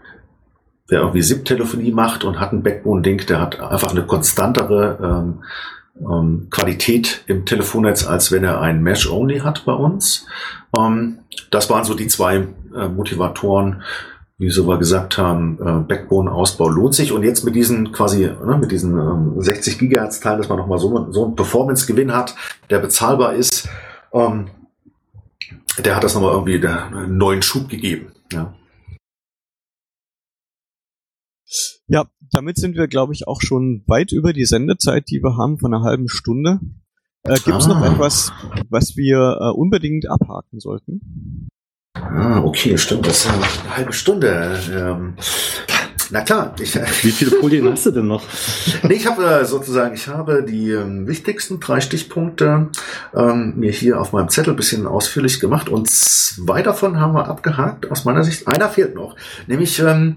wer irgendwie SIP-Telefonie macht und hat einen Backbone-Link, der hat einfach eine konstantere ähm, ähm, Qualität im Telefonnetz, als wenn er einen Mesh-Only hat bei uns. Ähm, das waren so die zwei äh, Motivatoren, wie so wir gesagt haben, äh, Backbone-Ausbau lohnt sich. Und jetzt mit diesen quasi, ne, mit diesen ähm, 60 Gigahertz-Teilen, dass man nochmal so, so einen Performance-Gewinn hat, der bezahlbar ist, ähm, der hat das nochmal irgendwie der, einen neuen Schub gegeben. Ja. Ja, damit sind wir, glaube ich, auch schon weit über die Sendezeit, die wir haben, von einer halben Stunde. Äh, Gibt es ah. noch etwas, was wir äh, unbedingt abhaken sollten? Ah, okay, stimmt. Das ist ja eine halbe Stunde. Ähm, na klar. Ich, Wie viele Folien hast du denn noch? nee, ich habe äh, sozusagen, ich habe die ähm, wichtigsten drei Stichpunkte ähm, mir hier auf meinem Zettel bisschen ausführlich gemacht und zwei davon haben wir abgehakt aus meiner Sicht. Einer fehlt noch, nämlich ähm,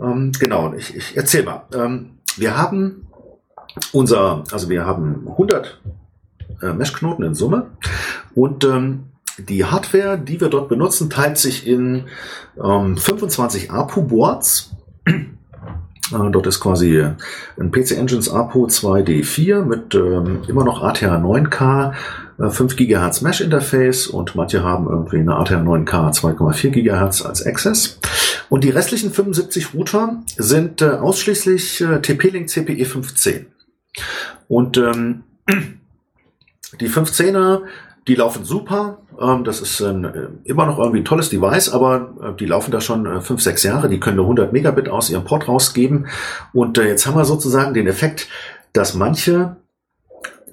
ähm, genau. Ich, ich erzähl mal. Ähm, wir haben unser, also wir haben 100 äh, Meshknoten in Summe und ähm, die Hardware, die wir dort benutzen, teilt sich in ähm, 25 APU-Boards. Äh, dort ist quasi ein PC Engines APU 2D4 mit ähm, immer noch ATH 9K, äh, 5 GHz Mesh Interface und manche haben irgendwie eine ATH 9K 2,4 GHz als Access. Und die restlichen 75 Router sind äh, ausschließlich äh, TP-Link CPE 510. Und ähm, die 510er die laufen super. Ähm, das ist äh, immer noch irgendwie ein tolles Device, aber äh, die laufen da schon äh, fünf, sechs Jahre. Die können nur 100 Megabit aus ihrem Port rausgeben. Und jetzt haben wir sozusagen den Effekt, dass manche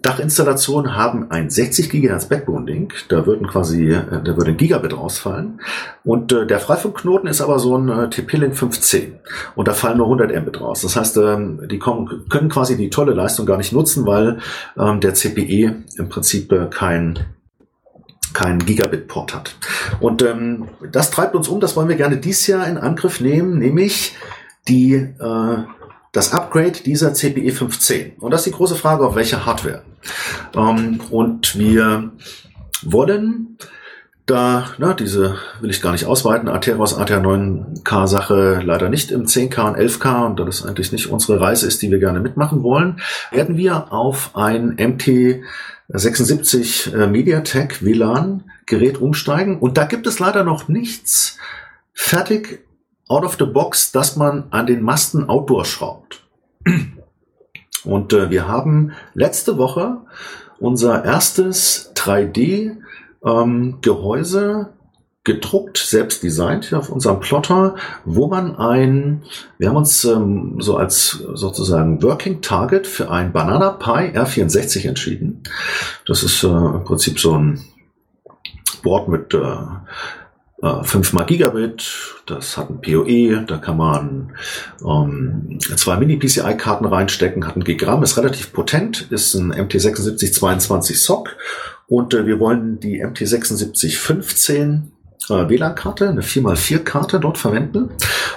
Dachinstallationen haben ein 60 GHz Backbone-Link. Da würden quasi, äh, da würde ein Gigabit rausfallen. Und äh, der Freifunkknoten ist aber so ein äh, TP-Link 510. Und da fallen nur 100 Mbit raus. Das heißt, ähm, die kommen, können quasi die tolle Leistung gar nicht nutzen, weil ähm, der CPE im Prinzip äh, kein kein Gigabit-Port hat. Und ähm, das treibt uns um, das wollen wir gerne dieses Jahr in Angriff nehmen, nämlich die äh, das Upgrade dieser CPE 510. Und das ist die große Frage, auf welche Hardware. Ähm, und wir wollen da, na, diese will ich gar nicht ausweiten, Atheros ATR9K Sache leider nicht im 10K und 11K und da das eigentlich nicht unsere Reise ist, die wir gerne mitmachen wollen, werden wir auf ein MT76 äh, MediaTek WLAN Gerät umsteigen und da gibt es leider noch nichts fertig out of the box, dass man an den Masten Outdoor schraubt. Und äh, wir haben letzte Woche unser erstes 3D ähm, Gehäuse gedruckt, selbst designt hier auf unserem Plotter, wo man ein, wir haben uns ähm, so als sozusagen Working Target für ein Banana Pi R64 entschieden. Das ist äh, im Prinzip so ein Board mit äh, 5 mal Gigabit, das hat ein PoE, da kann man ähm, zwei Mini-PCI-Karten reinstecken, hat ein Gigramm, ist relativ potent, ist ein MT7622 SOC und äh, wir wollen die MT7615 äh, WLAN-Karte, eine 4x4-Karte dort verwenden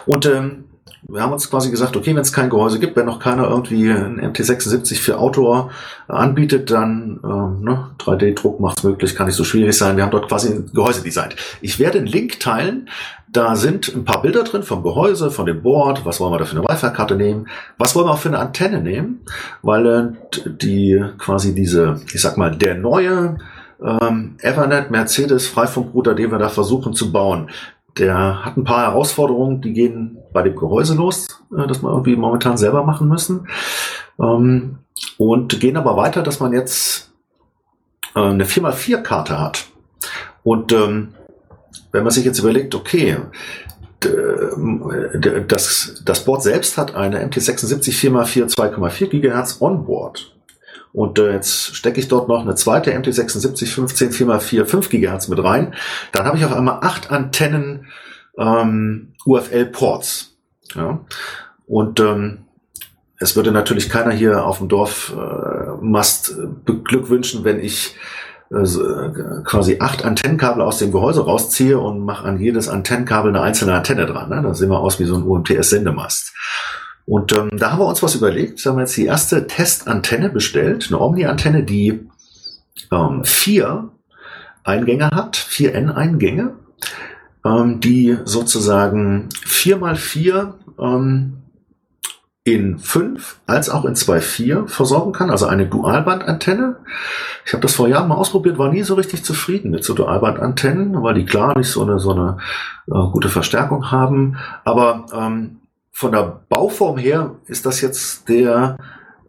und ähm, wir haben uns quasi gesagt, okay, wenn es kein Gehäuse gibt, wenn noch keiner irgendwie ein MT76 für Outdoor anbietet, dann äh, ne, 3D-Druck macht es möglich, kann nicht so schwierig sein. Wir haben dort quasi ein Gehäuse designt. Ich werde einen Link teilen. Da sind ein paar Bilder drin vom Gehäuse, von dem Board. Was wollen wir da für eine Wi-Fi-Karte nehmen? Was wollen wir auch für eine Antenne nehmen? Weil äh, die quasi diese, ich sag mal, der neue ähm, Ethernet Mercedes Freifunkrouter, den wir da versuchen zu bauen, der hat ein paar Herausforderungen, die gehen bei dem Gehäuse los, äh, das wir irgendwie momentan selber machen müssen. Ähm, und gehen aber weiter, dass man jetzt äh, eine 4x4-Karte hat. Und ähm, wenn man sich jetzt überlegt, okay, das, das Board selbst hat eine MT76 4x4 2,4 GHz Onboard. Und äh, jetzt stecke ich dort noch eine zweite MT76 15 4x4 5 GHz mit rein. Dann habe ich auf einmal acht Antennen ähm, UFL-Ports. Ja? Und ähm, es würde natürlich keiner hier auf dem Dorf äh, Mast beglückwünschen, wenn ich äh, quasi acht Antennenkabel aus dem Gehäuse rausziehe und mache an jedes Antennenkabel eine einzelne Antenne dran. Ne? Da sehen wir aus wie so ein UMTS-Sendemast. Und ähm, da haben wir uns was überlegt. Da haben wir jetzt die erste Testantenne bestellt, eine Omni-Antenne, die ähm, vier Eingänge hat, vier N-Eingänge, ähm, die sozusagen vier mal vier ähm, in fünf als auch in zwei vier versorgen kann, also eine Dualbandantenne. Ich habe das vor Jahren mal ausprobiert, war nie so richtig zufrieden mit so Dualbandantennen, weil die klar nicht so eine so eine äh, gute Verstärkung haben. Aber ähm, von der Bauform her ist das jetzt der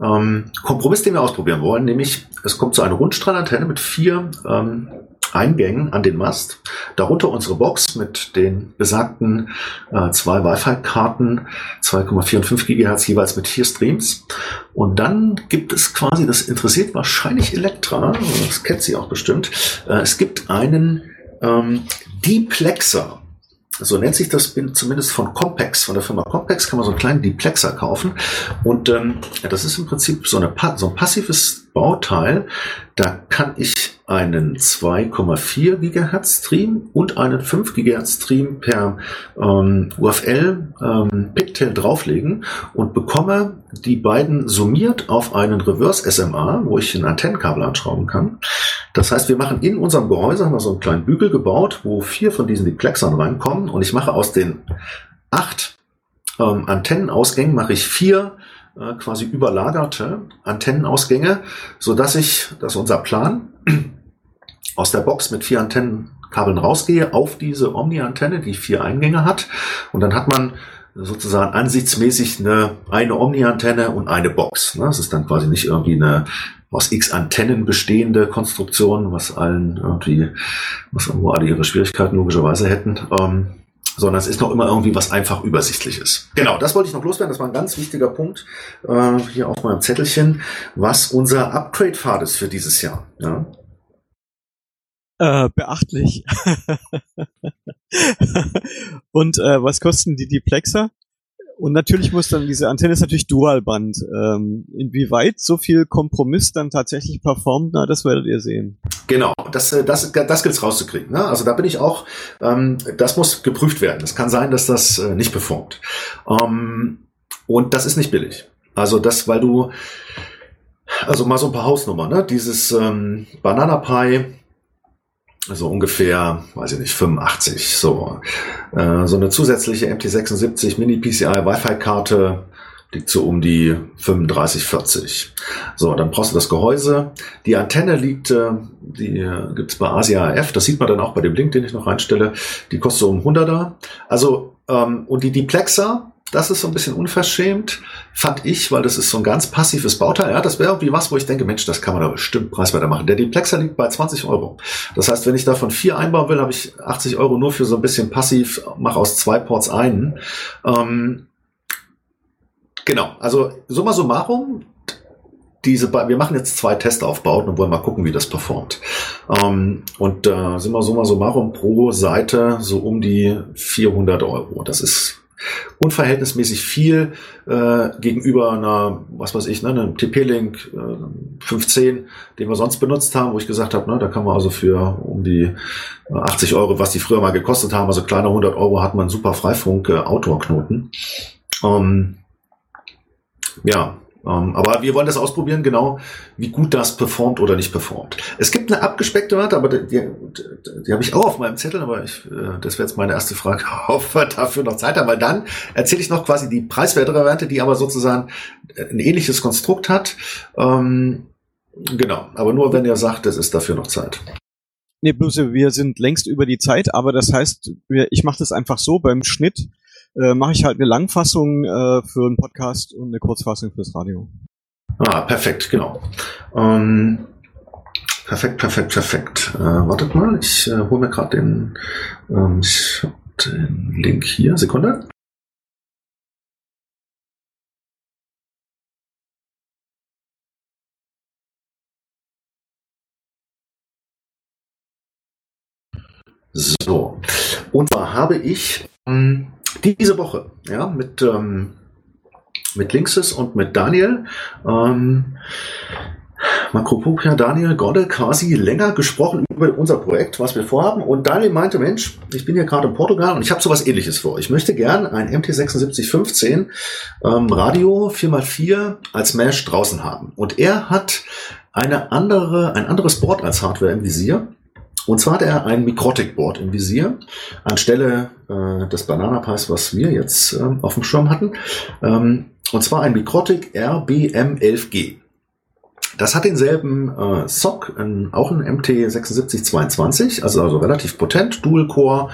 ähm, Kompromiss, den wir ausprobieren wollen, nämlich es kommt zu einer Rundstrahlantenne mit vier ähm, Eingängen an den Mast, darunter unsere Box mit den besagten äh, zwei Wi-Fi-Karten, 2,4 und 5 GHz jeweils mit vier Streams. Und dann gibt es quasi, das interessiert wahrscheinlich Elektra, das kennt sie auch bestimmt, äh, es gibt einen ähm, Deplexer so nennt sich das zumindest von Compex, von der Firma Compex kann man so einen kleinen Deplexer kaufen. Und ähm, das ist im Prinzip so, eine, so ein passives Bauteil. Da kann ich einen 2,4 Gigahertz Stream und einen 5 Gigahertz Stream per ähm, UFL ähm, Pigtail drauflegen und bekomme die beiden summiert auf einen Reverse SMA, wo ich ein Antennenkabel anschrauben kann. Das heißt, wir machen in unserem Gehäuse haben wir so einen kleinen Bügel gebaut, wo vier von diesen Deplexern reinkommen und ich mache aus den acht ähm, Antennenausgängen mache ich vier äh, quasi überlagerte Antennenausgänge, so dass ich, das ist unser Plan, aus der Box mit vier Antennenkabeln rausgehe auf diese Omni-Antenne, die vier Eingänge hat. Und dann hat man sozusagen ansichtsmäßig eine, eine Omni-Antenne und eine Box. Ne? Das ist dann quasi nicht irgendwie eine aus x Antennen bestehende Konstruktion, was allen irgendwie, was irgendwo alle ihre Schwierigkeiten logischerweise hätten. Ähm, sondern es ist noch immer irgendwie was einfach Übersichtliches. Genau, das wollte ich noch loswerden. Das war ein ganz wichtiger Punkt äh, hier auf meinem Zettelchen, was unser Upgrade-Pfad ist für dieses Jahr. Ja. Äh, beachtlich. Und äh, was kosten die Diplexer? Und natürlich muss dann diese Antenne ist natürlich Dualband. Ähm, inwieweit so viel Kompromiss dann tatsächlich performt, na, das werdet ihr sehen. Genau, das, äh, das, das gilt's rauszukriegen. Ne? Also da bin ich auch, ähm, das muss geprüft werden. Es kann sein, dass das äh, nicht performt. Ähm, und das ist nicht billig. Also das, weil du, also mal so ein paar Hausnummern, ne? Dieses ähm, Banana Pie also ungefähr, weiß ich nicht, 85. So, äh, so eine zusätzliche MT76 Mini PCI Wi-Fi-Karte liegt so um die 35, 40. So, dann brauchst du das Gehäuse. Die Antenne liegt, äh, die äh, gibt's bei Asia AF. Das sieht man dann auch bei dem Link, den ich noch reinstelle. Die kostet so um 100er. Also, ähm, und die Diplexer, das ist so ein bisschen unverschämt, fand ich, weil das ist so ein ganz passives Bauteil. Ja, das wäre irgendwie was, wo ich denke, Mensch, das kann man da bestimmt preiswerter machen. Der Diplexer liegt bei 20 Euro. Das heißt, wenn ich davon vier einbauen will, habe ich 80 Euro nur für so ein bisschen passiv, mache aus zwei Ports einen. Ähm, genau, also summa summarum, diese, wir machen jetzt zwei Testaufbauten und wollen mal gucken, wie das performt. Ähm, und äh, sind wir summa summarum pro Seite so um die 400 Euro. Das ist unverhältnismäßig viel äh, gegenüber einer, was weiß ich, ne, einem TP-Link äh, 510, den wir sonst benutzt haben, wo ich gesagt habe, ne, da kann man also für um die 80 Euro, was die früher mal gekostet haben, also kleine 100 Euro, hat man super Freifunk äh, Outdoor-Knoten. Ähm, ja, ähm, aber wir wollen das ausprobieren, genau wie gut das performt oder nicht performt. Es gibt eine abgespeckte Warte, aber die, die, die habe ich auch auf meinem Zettel, aber ich, äh, das wäre jetzt meine erste Frage, ob wir dafür noch Zeit haben, weil dann erzähle ich noch quasi die preiswertere Variante, die aber sozusagen ein ähnliches Konstrukt hat. Ähm, genau, aber nur wenn ihr sagt, es ist dafür noch Zeit. Nee, bloß wir sind längst über die Zeit, aber das heißt, ich mache das einfach so beim Schnitt äh, mache ich halt eine Langfassung äh, für einen Podcast und eine Kurzfassung fürs Radio. Ah, perfekt, genau. Ähm, perfekt, perfekt, perfekt. Äh, wartet mal, ich äh, hole mir gerade den, ähm, den Link hier. Sekunde. So, und zwar habe ich ähm, diese Woche, ja, mit, ähm, mit Linksys und mit Daniel, ähm, Makropopia Daniel Godde quasi länger gesprochen über unser Projekt, was wir vorhaben. Und Daniel meinte, Mensch, ich bin hier gerade in Portugal und ich habe sowas ähnliches vor. Ich möchte gern ein MT7615 ähm, Radio 4x4 als Mesh draußen haben. Und er hat eine andere, ein anderes Board als Hardware im Visier. Und zwar hat er ein Mikrotik-Board im Visier anstelle äh, des Banana Pies, was wir jetzt äh, auf dem Schirm hatten. Ähm, und zwar ein Mikrotik RBM11G. Das hat denselben äh, SOC, ein, auch ein MT7622, also, also relativ potent, Dual-Core,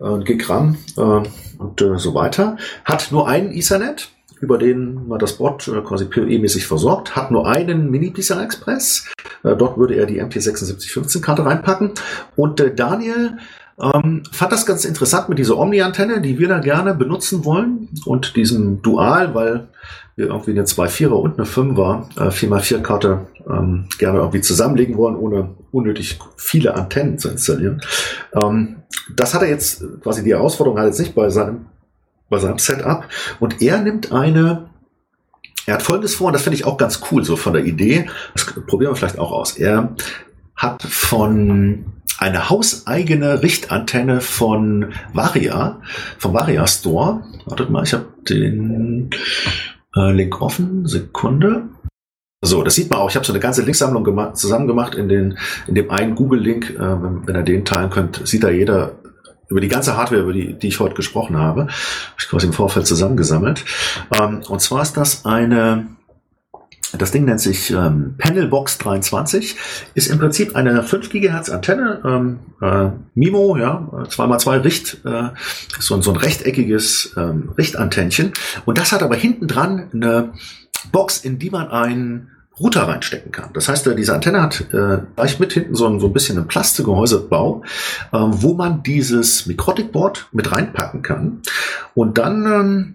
äh, Gigram äh, und äh, so weiter. Hat nur einen Ethernet, über den man das Board äh, quasi PoE-mäßig versorgt, hat nur einen Mini-PCI Express. Äh, dort würde er die MT7615-Karte reinpacken. Und äh, Daniel ähm, fand das ganz interessant mit dieser Omni-Antenne, die wir da gerne benutzen wollen und diesem Dual, weil wir irgendwie eine 2.4er und eine 5er äh, 4x4-Karte ähm, gerne irgendwie zusammenlegen wollen, ohne unnötig viele Antennen zu installieren. Ähm, das hat er jetzt, quasi die Herausforderung hat jetzt nicht bei seinem bei seinem Setup. Und er nimmt eine, er hat folgendes vor, und das finde ich auch ganz cool, so von der Idee. Das probieren wir vielleicht auch aus. Er hat von eine hauseigene Richtantenne von Varia, vom Varia Store. Wartet mal, ich habe den äh, Link offen. Sekunde. So, das sieht man auch. Ich habe so eine ganze Linksammlung gemacht, zusammen gemacht in, den, in dem einen Google-Link. Äh, wenn, wenn ihr den teilen könnt, sieht da jeder über die ganze Hardware, über die, die ich heute gesprochen habe, habe ich quasi im Vorfeld zusammengesammelt. Ähm, und zwar ist das eine, das Ding nennt sich ähm, Panelbox 23, ist im Prinzip eine 5 GHz Antenne, ähm, äh, MIMO, ja, 2x2 Richt, äh, so, so ein rechteckiges ähm, Richtantennchen. Und das hat aber hinten dran eine Box, in die man ein Router reinstecken kann. Das heißt, diese Antenne hat äh, gleich mit hinten so ein, so ein bisschen ein Plastikgehäusebau, äh, wo man dieses Mikrotikboard mit reinpacken kann. Und dann ähm,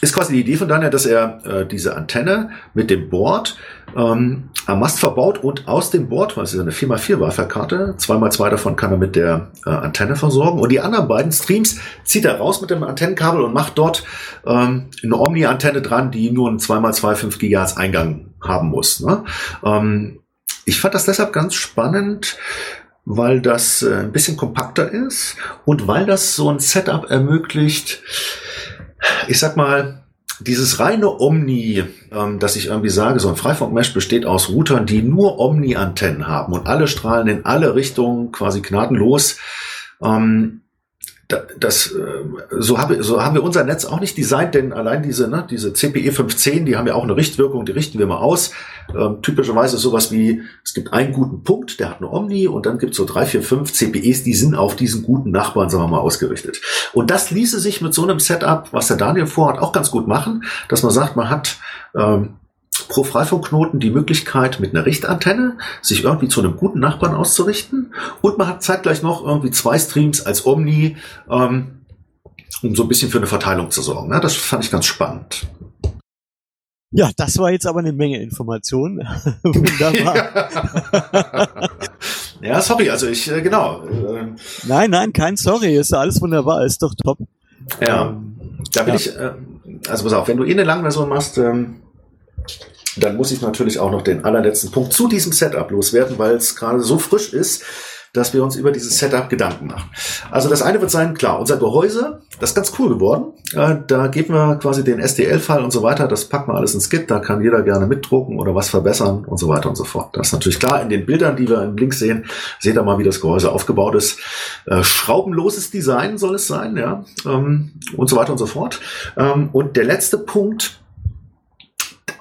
ist quasi die Idee von Daniel, dass er äh, diese Antenne mit dem Board ähm, am Mast verbaut und aus dem Board, weil es ist eine 4x4 Wi-Fi-Karte, 2x2 davon kann er mit der äh, Antenne versorgen und die anderen beiden Streams zieht er raus mit dem Antennenkabel und macht dort ähm, eine Omni-Antenne dran, die nur einen 2x2 5 GHz Eingang haben muss. Ne? Ähm, ich fand das deshalb ganz spannend, weil das äh, ein bisschen kompakter ist und weil das so ein Setup ermöglicht, ich sag mal, dieses reine Omni, ähm, dass ich irgendwie sage, so ein Freifunk-Mesh besteht aus Routern, die nur Omni-Antennen haben und alle strahlen in alle Richtungen quasi gnadenlos. Ähm, das, äh, so, habe, so haben wir unser Netz auch nicht designt, denn allein diese, ne, diese CPE 510, die haben ja auch eine Richtwirkung, die richten wir mal aus. Ähm, typischerweise ist sowas wie, es gibt einen guten Punkt, der hat eine Omni und dann gibt es so drei, vier, fünf CPEs, die sind auf diesen guten Nachbarn, sagen wir mal, ausgerichtet. Und das ließe sich mit so einem Setup, was der Daniel vorhat, auch ganz gut machen, dass man sagt, man hat ähm, pro Freifunkknoten die Möglichkeit, mit einer Richtantenne sich irgendwie zu einem guten Nachbarn auszurichten. Und man hat zeitgleich noch irgendwie zwei Streams als Omni, ähm, um so ein bisschen für eine Verteilung zu sorgen. Ne? Das fand ich ganz spannend. Ja, das war jetzt aber eine Menge Informationen. wunderbar. ja, sorry, also ich, äh, genau. Äh, nein, nein, kein Sorry, ist alles wunderbar, ist doch top. Ja, ähm, da will ja. ich, äh, also pass auf, wenn du eh eine Langversion machst, ähm, dann muss ich natürlich auch noch den allerletzten Punkt zu diesem Setup loswerden, weil es gerade so frisch ist, dass wir uns über dieses Setup Gedanken machen. Also das eine wird sein, klar, unser Gehäuse, das ist ganz cool geworden. Äh, da geben wir quasi den STL-File und so weiter, das packen wir alles ins Git, da kann jeder gerne mitdrucken oder was verbessern und so weiter und so fort. Das ist natürlich klar, in den Bildern, die wir im Link sehen, seht ihr mal, wie das Gehäuse aufgebaut ist. Äh, schraubenloses Design soll es sein, ja, ähm, und so weiter und so fort. Ähm, und der letzte Punkt,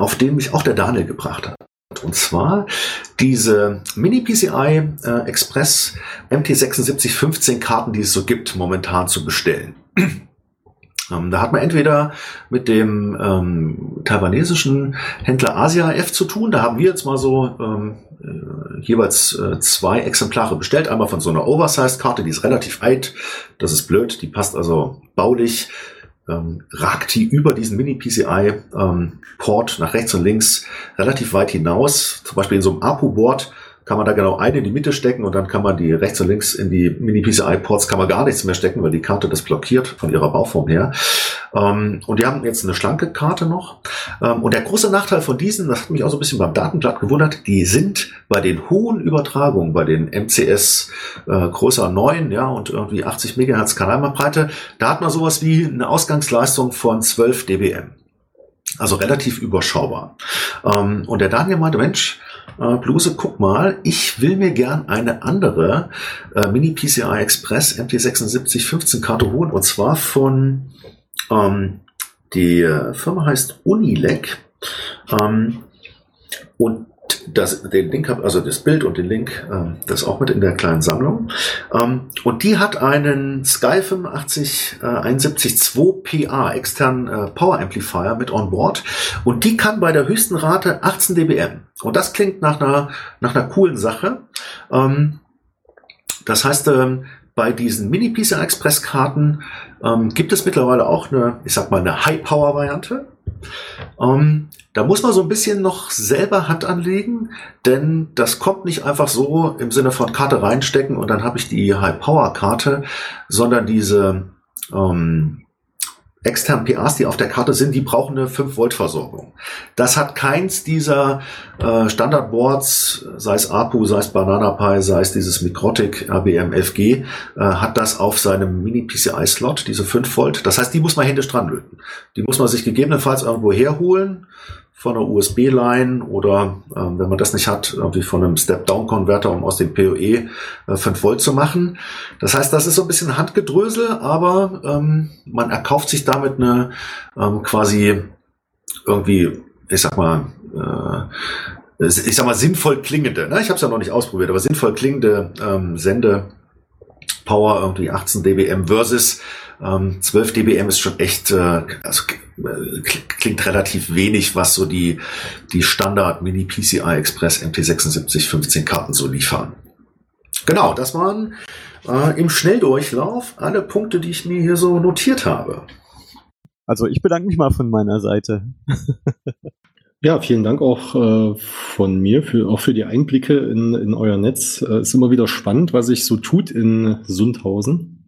auf den mich auch der Daniel gebracht hat. Und zwar diese Mini-PCI äh, Express MT7615 Karten, die es so gibt, momentan zu bestellen. Ähm, da hat man entweder mit dem ähm, taiwanesischen Händler Asia F zu tun. Da haben wir jetzt mal so ähm, äh, jeweils äh, zwei Exemplare bestellt. Einmal von so einer Oversized-Karte, die ist relativ alt. Das ist blöd. Die passt also baulich ähm, ragt die über diesen Mini-PCI-Port ähm, nach rechts und links relativ weit hinaus. Zum Beispiel in so einem APU-Board kann man da genau eine in die Mitte stecken und dann kann man die rechts und links in die Mini-PCI-Ports kann man gar nichts mehr stecken, weil die Karte das blockiert von ihrer Bauform her. Ähm, und die haben jetzt eine schlanke Karte noch. Ähm, und der große Nachteil von diesen, das hat mich auch so ein bisschen beim Datenblatt gewundert, die sind bei den hohen Übertragungen, bei den MCS äh, größer 9, ja, und irgendwie 80 Megahertz Kanalbreite, da hat man sowas wie eine Ausgangsleistung von 12 dBm. Also relativ überschaubar. Ähm, und der Daniel meinte, Mensch, äh, Bluse, guck mal, ich will mir gern eine andere äh, Mini PCI Express MT7615 Karte holen und zwar von ähm, die äh, Firma heißt Unilec ähm, und das, den Link habe, also das Bild und den Link, ähm, das auch mit in der kleinen Sammlung. Ähm, und die hat einen Sky 85 äh, 71.2 PA externen äh, Power Amplifier mit on board und die kann bei der höchsten Rate 18 dBm. Und das klingt nach einer nach einer coolen Sache. Ähm, das heißt, ähm, bei diesen Mini PCI Express Karten ähm, gibt es mittlerweile auch eine, ich sag mal, eine High Power Variante. Ähm, da muss man so ein bisschen noch selber Hand anlegen, denn das kommt nicht einfach so im Sinne von Karte reinstecken und dann habe ich die High-Power-Karte, sondern diese ähm, externen PAs, die auf der Karte sind, die brauchen eine 5-Volt-Versorgung. Das hat keins dieser äh, Standardboards, sei es APU, sei es Banana Pi, sei es dieses Mikrotik RBM 11G, äh, hat das auf seinem Mini-PCI-Slot, diese 5 Volt. Das heißt, die muss man händisch dran löten. Die muss man sich gegebenenfalls irgendwo herholen von einer USB-Line oder ähm, wenn man das nicht hat, irgendwie von einem Step-Down-Konverter, um aus dem PoE äh, 5 Volt zu machen. Das heißt, das ist so ein bisschen Handgedrösel, aber ähm, man erkauft sich damit eine ähm, quasi irgendwie, ich sag mal, äh, ich sag mal sinnvoll klingende, ne? ich habe es ja noch nicht ausprobiert, aber sinnvoll klingende ähm, Sende Power irgendwie 18 dBm versus Ähm, 12 dBm ist schon echt, äh, also äh, klingt relativ wenig, was so die, die Standard Mini PCI Express MT76 15 Karten so liefern. Genau, das waren äh, im Schnelldurchlauf alle Punkte, die ich mir hier so notiert habe. Also ich bedanke mich mal von meiner Seite. Ja, vielen Dank auch äh, von mir, für, auch für die Einblicke in, in euer Netz. Äh, ist immer wieder spannend, was sich so tut in Sundhausen.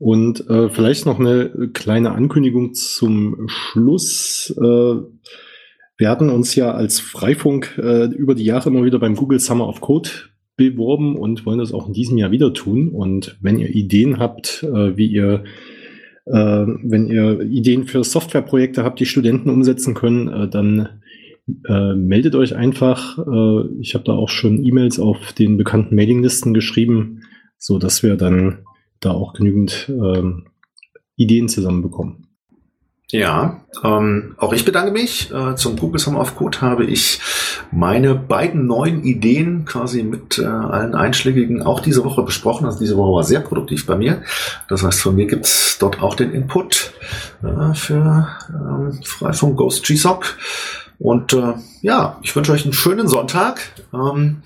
Und äh, vielleicht noch eine kleine Ankündigung zum Schluss. Äh, wir hatten uns ja als Freifunk äh, über die Jahre immer wieder beim Google Summer of Code beworben und wollen das auch in diesem Jahr wieder tun. Und wenn ihr Ideen habt, äh, wie ihr äh, wenn ihr Ideen für Softwareprojekte habt, die Studenten umsetzen können, äh, dann äh, meldet euch einfach. Äh, ich habe da auch schon E-Mails auf den bekannten Mailinglisten geschrieben, so dass wir dann da auch genügend äh, Ideen zusammenbekommen. Ja, ähm, auch ich bedanke mich. Äh, zum Google Summer of Code habe ich meine beiden neuen Ideen quasi mit äh, allen Einschlägigen auch diese Woche besprochen. Also diese Woche war sehr produktiv bei mir. Das heißt, von mir gibt's dort auch den Input äh, für ähm, Freifunk Ghost GSOC. Und äh, ja, ich wünsche euch einen schönen Sonntag. Ähm,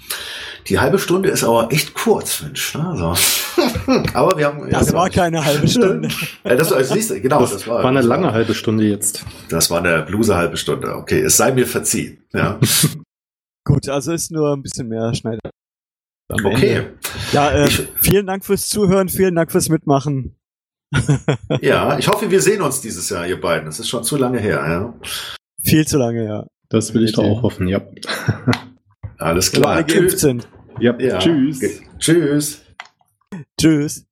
die halbe Stunde ist aber echt kurz, Mensch. Ne? Also. aber wir haben. Das ja, genau. war keine halbe Stunde. ja, das, das, siehst du, genau, das, das war, war eine das lange war, halbe Stunde jetzt. Das war eine bluse halbe Stunde. Okay, es sei mir verziehen. Ja. Gut, also ist nur ein bisschen mehr Schneider. Okay. Ende. Ja, äh, ich, vielen Dank fürs Zuhören, vielen Dank fürs Mitmachen. ja, ich hoffe, wir sehen uns dieses Jahr, ihr beiden. Das ist schon zu lange her, ja. Viel zu lange, ja. Das will ich doch auch hoffen, ja. Alles klar. Weil alle geimpft sind. Ja. ja. Tschüss. Tschüss. Tschüss.